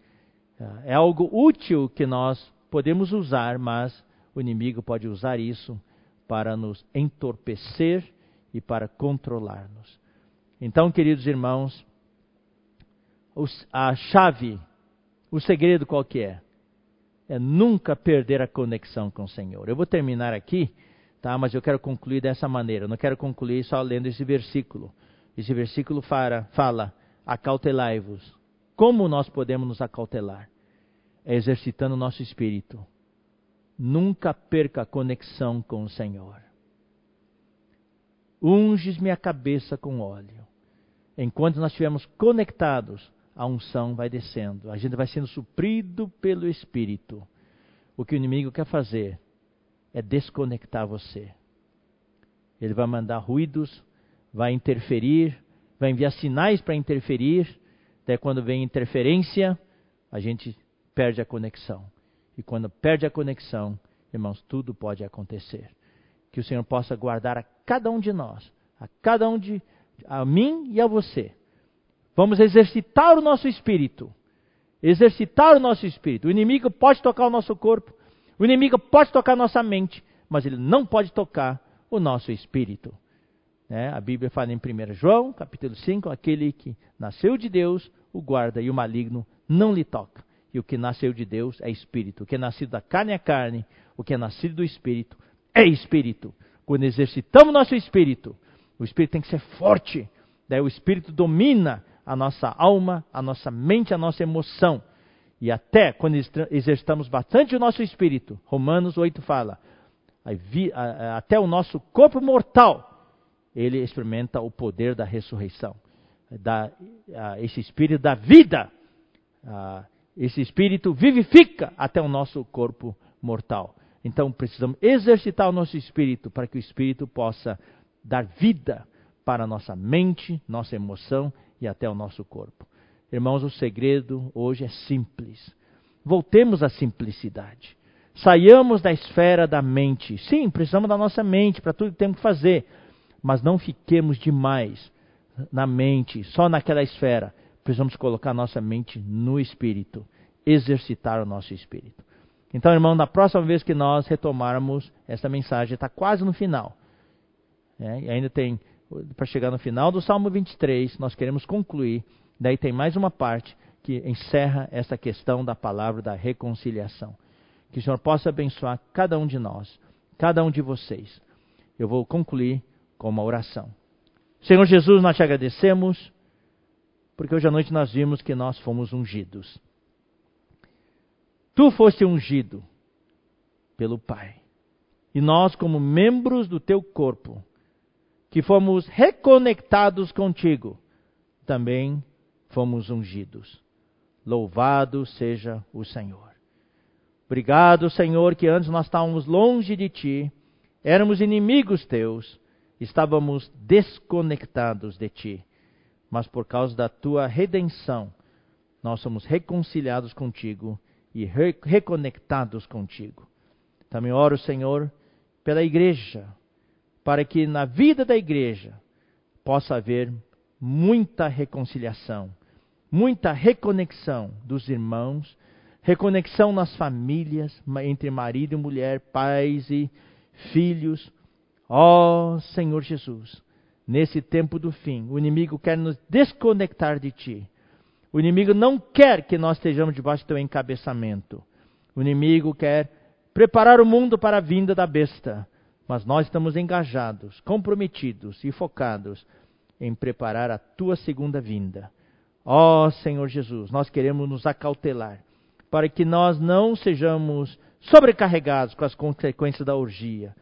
Uh, é algo útil que nós podemos usar, mas o inimigo pode usar isso para nos entorpecer e para controlar-nos. Então, queridos irmãos, os, a chave, o segredo qual que é? é nunca perder a conexão com o Senhor. Eu vou terminar aqui, tá? Mas eu quero concluir dessa maneira. Eu não quero concluir só lendo esse versículo. Esse versículo fala, fala acautelai-vos. Como nós podemos nos acautelar? É exercitando o nosso espírito. Nunca perca a conexão com o Senhor. Unges-me a cabeça com óleo. Enquanto nós estivermos conectados, a unção vai descendo, a gente vai sendo suprido pelo Espírito. O que o inimigo quer fazer é desconectar você. Ele vai mandar ruídos, vai interferir, vai enviar sinais para interferir. Até quando vem interferência, a gente perde a conexão. E quando perde a conexão, irmãos, tudo pode acontecer. Que o Senhor possa guardar a cada um de nós a cada um de a mim e a você. Vamos exercitar o nosso espírito. Exercitar o nosso espírito. O inimigo pode tocar o nosso corpo, o inimigo pode tocar a nossa mente, mas ele não pode tocar o nosso espírito. É, a Bíblia fala em 1 João, capítulo 5, aquele que nasceu de Deus, o guarda, e o maligno não lhe toca. E o que nasceu de Deus é espírito. O que é nascido da carne é carne, o que é nascido do espírito é espírito. Quando exercitamos nosso espírito, o espírito tem que ser forte. Daí o espírito domina a nossa alma, a nossa mente, a nossa emoção. E até quando exercitamos bastante o nosso espírito, Romanos 8 fala, até o nosso corpo mortal ele experimenta o poder da ressurreição. Da, esse espírito da vida, esse espírito vivifica até o nosso corpo mortal. Então precisamos exercitar o nosso espírito para que o espírito possa dar vida para a nossa mente, nossa emoção e até o nosso corpo. Irmãos, o segredo hoje é simples. Voltemos à simplicidade. Saiamos da esfera da mente. Sim, precisamos da nossa mente para tudo que temos que fazer mas não fiquemos demais na mente, só naquela esfera. Precisamos colocar nossa mente no espírito, exercitar o nosso espírito. Então, irmão, na próxima vez que nós retomarmos essa mensagem, está quase no final. É, e ainda tem, para chegar no final do Salmo 23, nós queremos concluir. Daí tem mais uma parte que encerra essa questão da palavra da reconciliação. Que o Senhor possa abençoar cada um de nós, cada um de vocês. Eu vou concluir com uma oração. Senhor Jesus, nós te agradecemos, porque hoje à noite nós vimos que nós fomos ungidos. Tu foste ungido pelo Pai. E nós, como membros do teu corpo, que fomos reconectados contigo, também fomos ungidos. Louvado seja o Senhor. Obrigado, Senhor, que antes nós estávamos longe de ti, éramos inimigos teus estávamos desconectados de ti, mas por causa da tua redenção, nós somos reconciliados contigo e re reconectados contigo. Também oro, Senhor, pela igreja, para que na vida da igreja possa haver muita reconciliação, muita reconexão dos irmãos, reconexão nas famílias, entre marido e mulher, pais e filhos, Ó oh, Senhor Jesus, nesse tempo do fim, o inimigo quer nos desconectar de Ti. O inimigo não quer que nós estejamos debaixo do teu encabeçamento. O inimigo quer preparar o mundo para a vinda da besta. Mas nós estamos engajados, comprometidos e focados em preparar a tua segunda vinda. Ó oh, Senhor Jesus, nós queremos nos acautelar para que nós não sejamos sobrecarregados com as consequências da orgia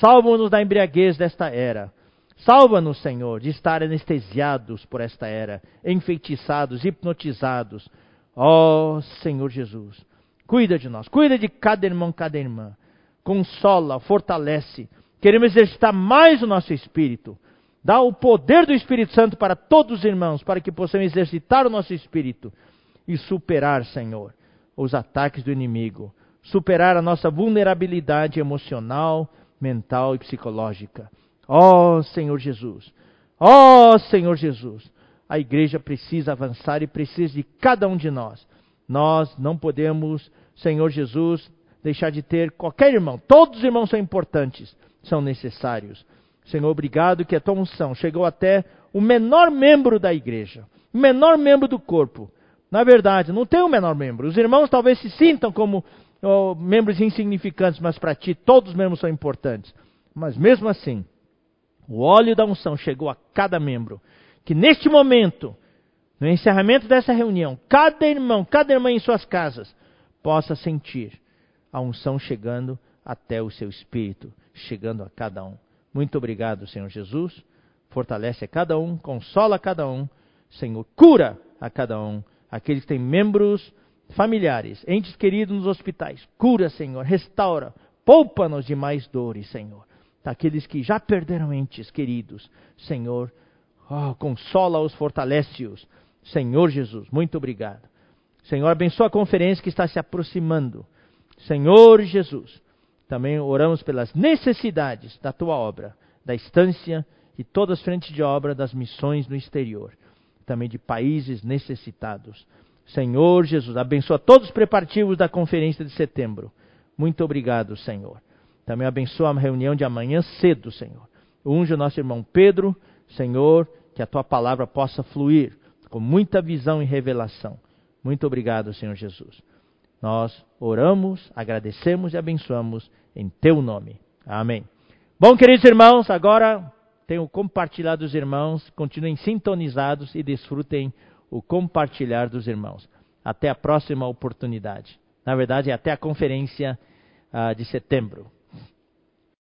Salva-nos da embriaguez desta era. Salva-nos, Senhor, de estar anestesiados por esta era, enfeitiçados, hipnotizados. Ó oh, Senhor Jesus, cuida de nós, cuida de cada irmão, cada irmã. Consola, fortalece. Queremos exercitar mais o nosso espírito. Dá o poder do Espírito Santo para todos os irmãos, para que possamos exercitar o nosso espírito e superar, Senhor, os ataques do inimigo. Superar a nossa vulnerabilidade emocional, mental e psicológica. Ó oh, Senhor Jesus! Ó oh, Senhor Jesus! A igreja precisa avançar e precisa de cada um de nós. Nós não podemos, Senhor Jesus, deixar de ter qualquer irmão. Todos os irmãos são importantes, são necessários. Senhor, obrigado que a tua unção chegou até o menor membro da igreja, o menor membro do corpo. Na verdade, não tem o menor membro. Os irmãos talvez se sintam como oh, membros insignificantes, mas para ti todos os membros são importantes. Mas mesmo assim, o óleo da unção chegou a cada membro. Que neste momento, no encerramento dessa reunião, cada irmão, cada irmã em suas casas, possa sentir a unção chegando até o seu espírito, chegando a cada um. Muito obrigado, Senhor Jesus. Fortalece a cada um, consola a cada um. Senhor, cura a cada um. Aqueles que têm membros familiares, entes queridos nos hospitais. Cura, Senhor, restaura, poupa-nos de mais dores, Senhor. Daqueles que já perderam entes queridos, Senhor, oh, consola-os, fortalece-os. Senhor Jesus, muito obrigado. Senhor, abençoa a conferência que está se aproximando. Senhor Jesus, também oramos pelas necessidades da tua obra, da estância e todas as frentes de obra das missões no exterior, também de países necessitados. Senhor Jesus, abençoa todos os preparativos da conferência de setembro. Muito obrigado, Senhor. Também abençoa a reunião de amanhã cedo, Senhor. Unge o nosso irmão Pedro, Senhor, que a tua palavra possa fluir com muita visão e revelação. Muito obrigado, Senhor Jesus. Nós oramos, agradecemos e abençoamos em teu nome. Amém. Bom, queridos irmãos, agora tenho compartilhado dos irmãos. Continuem sintonizados e desfrutem o compartilhar dos irmãos. Até a próxima oportunidade. Na verdade, até a conferência uh, de setembro.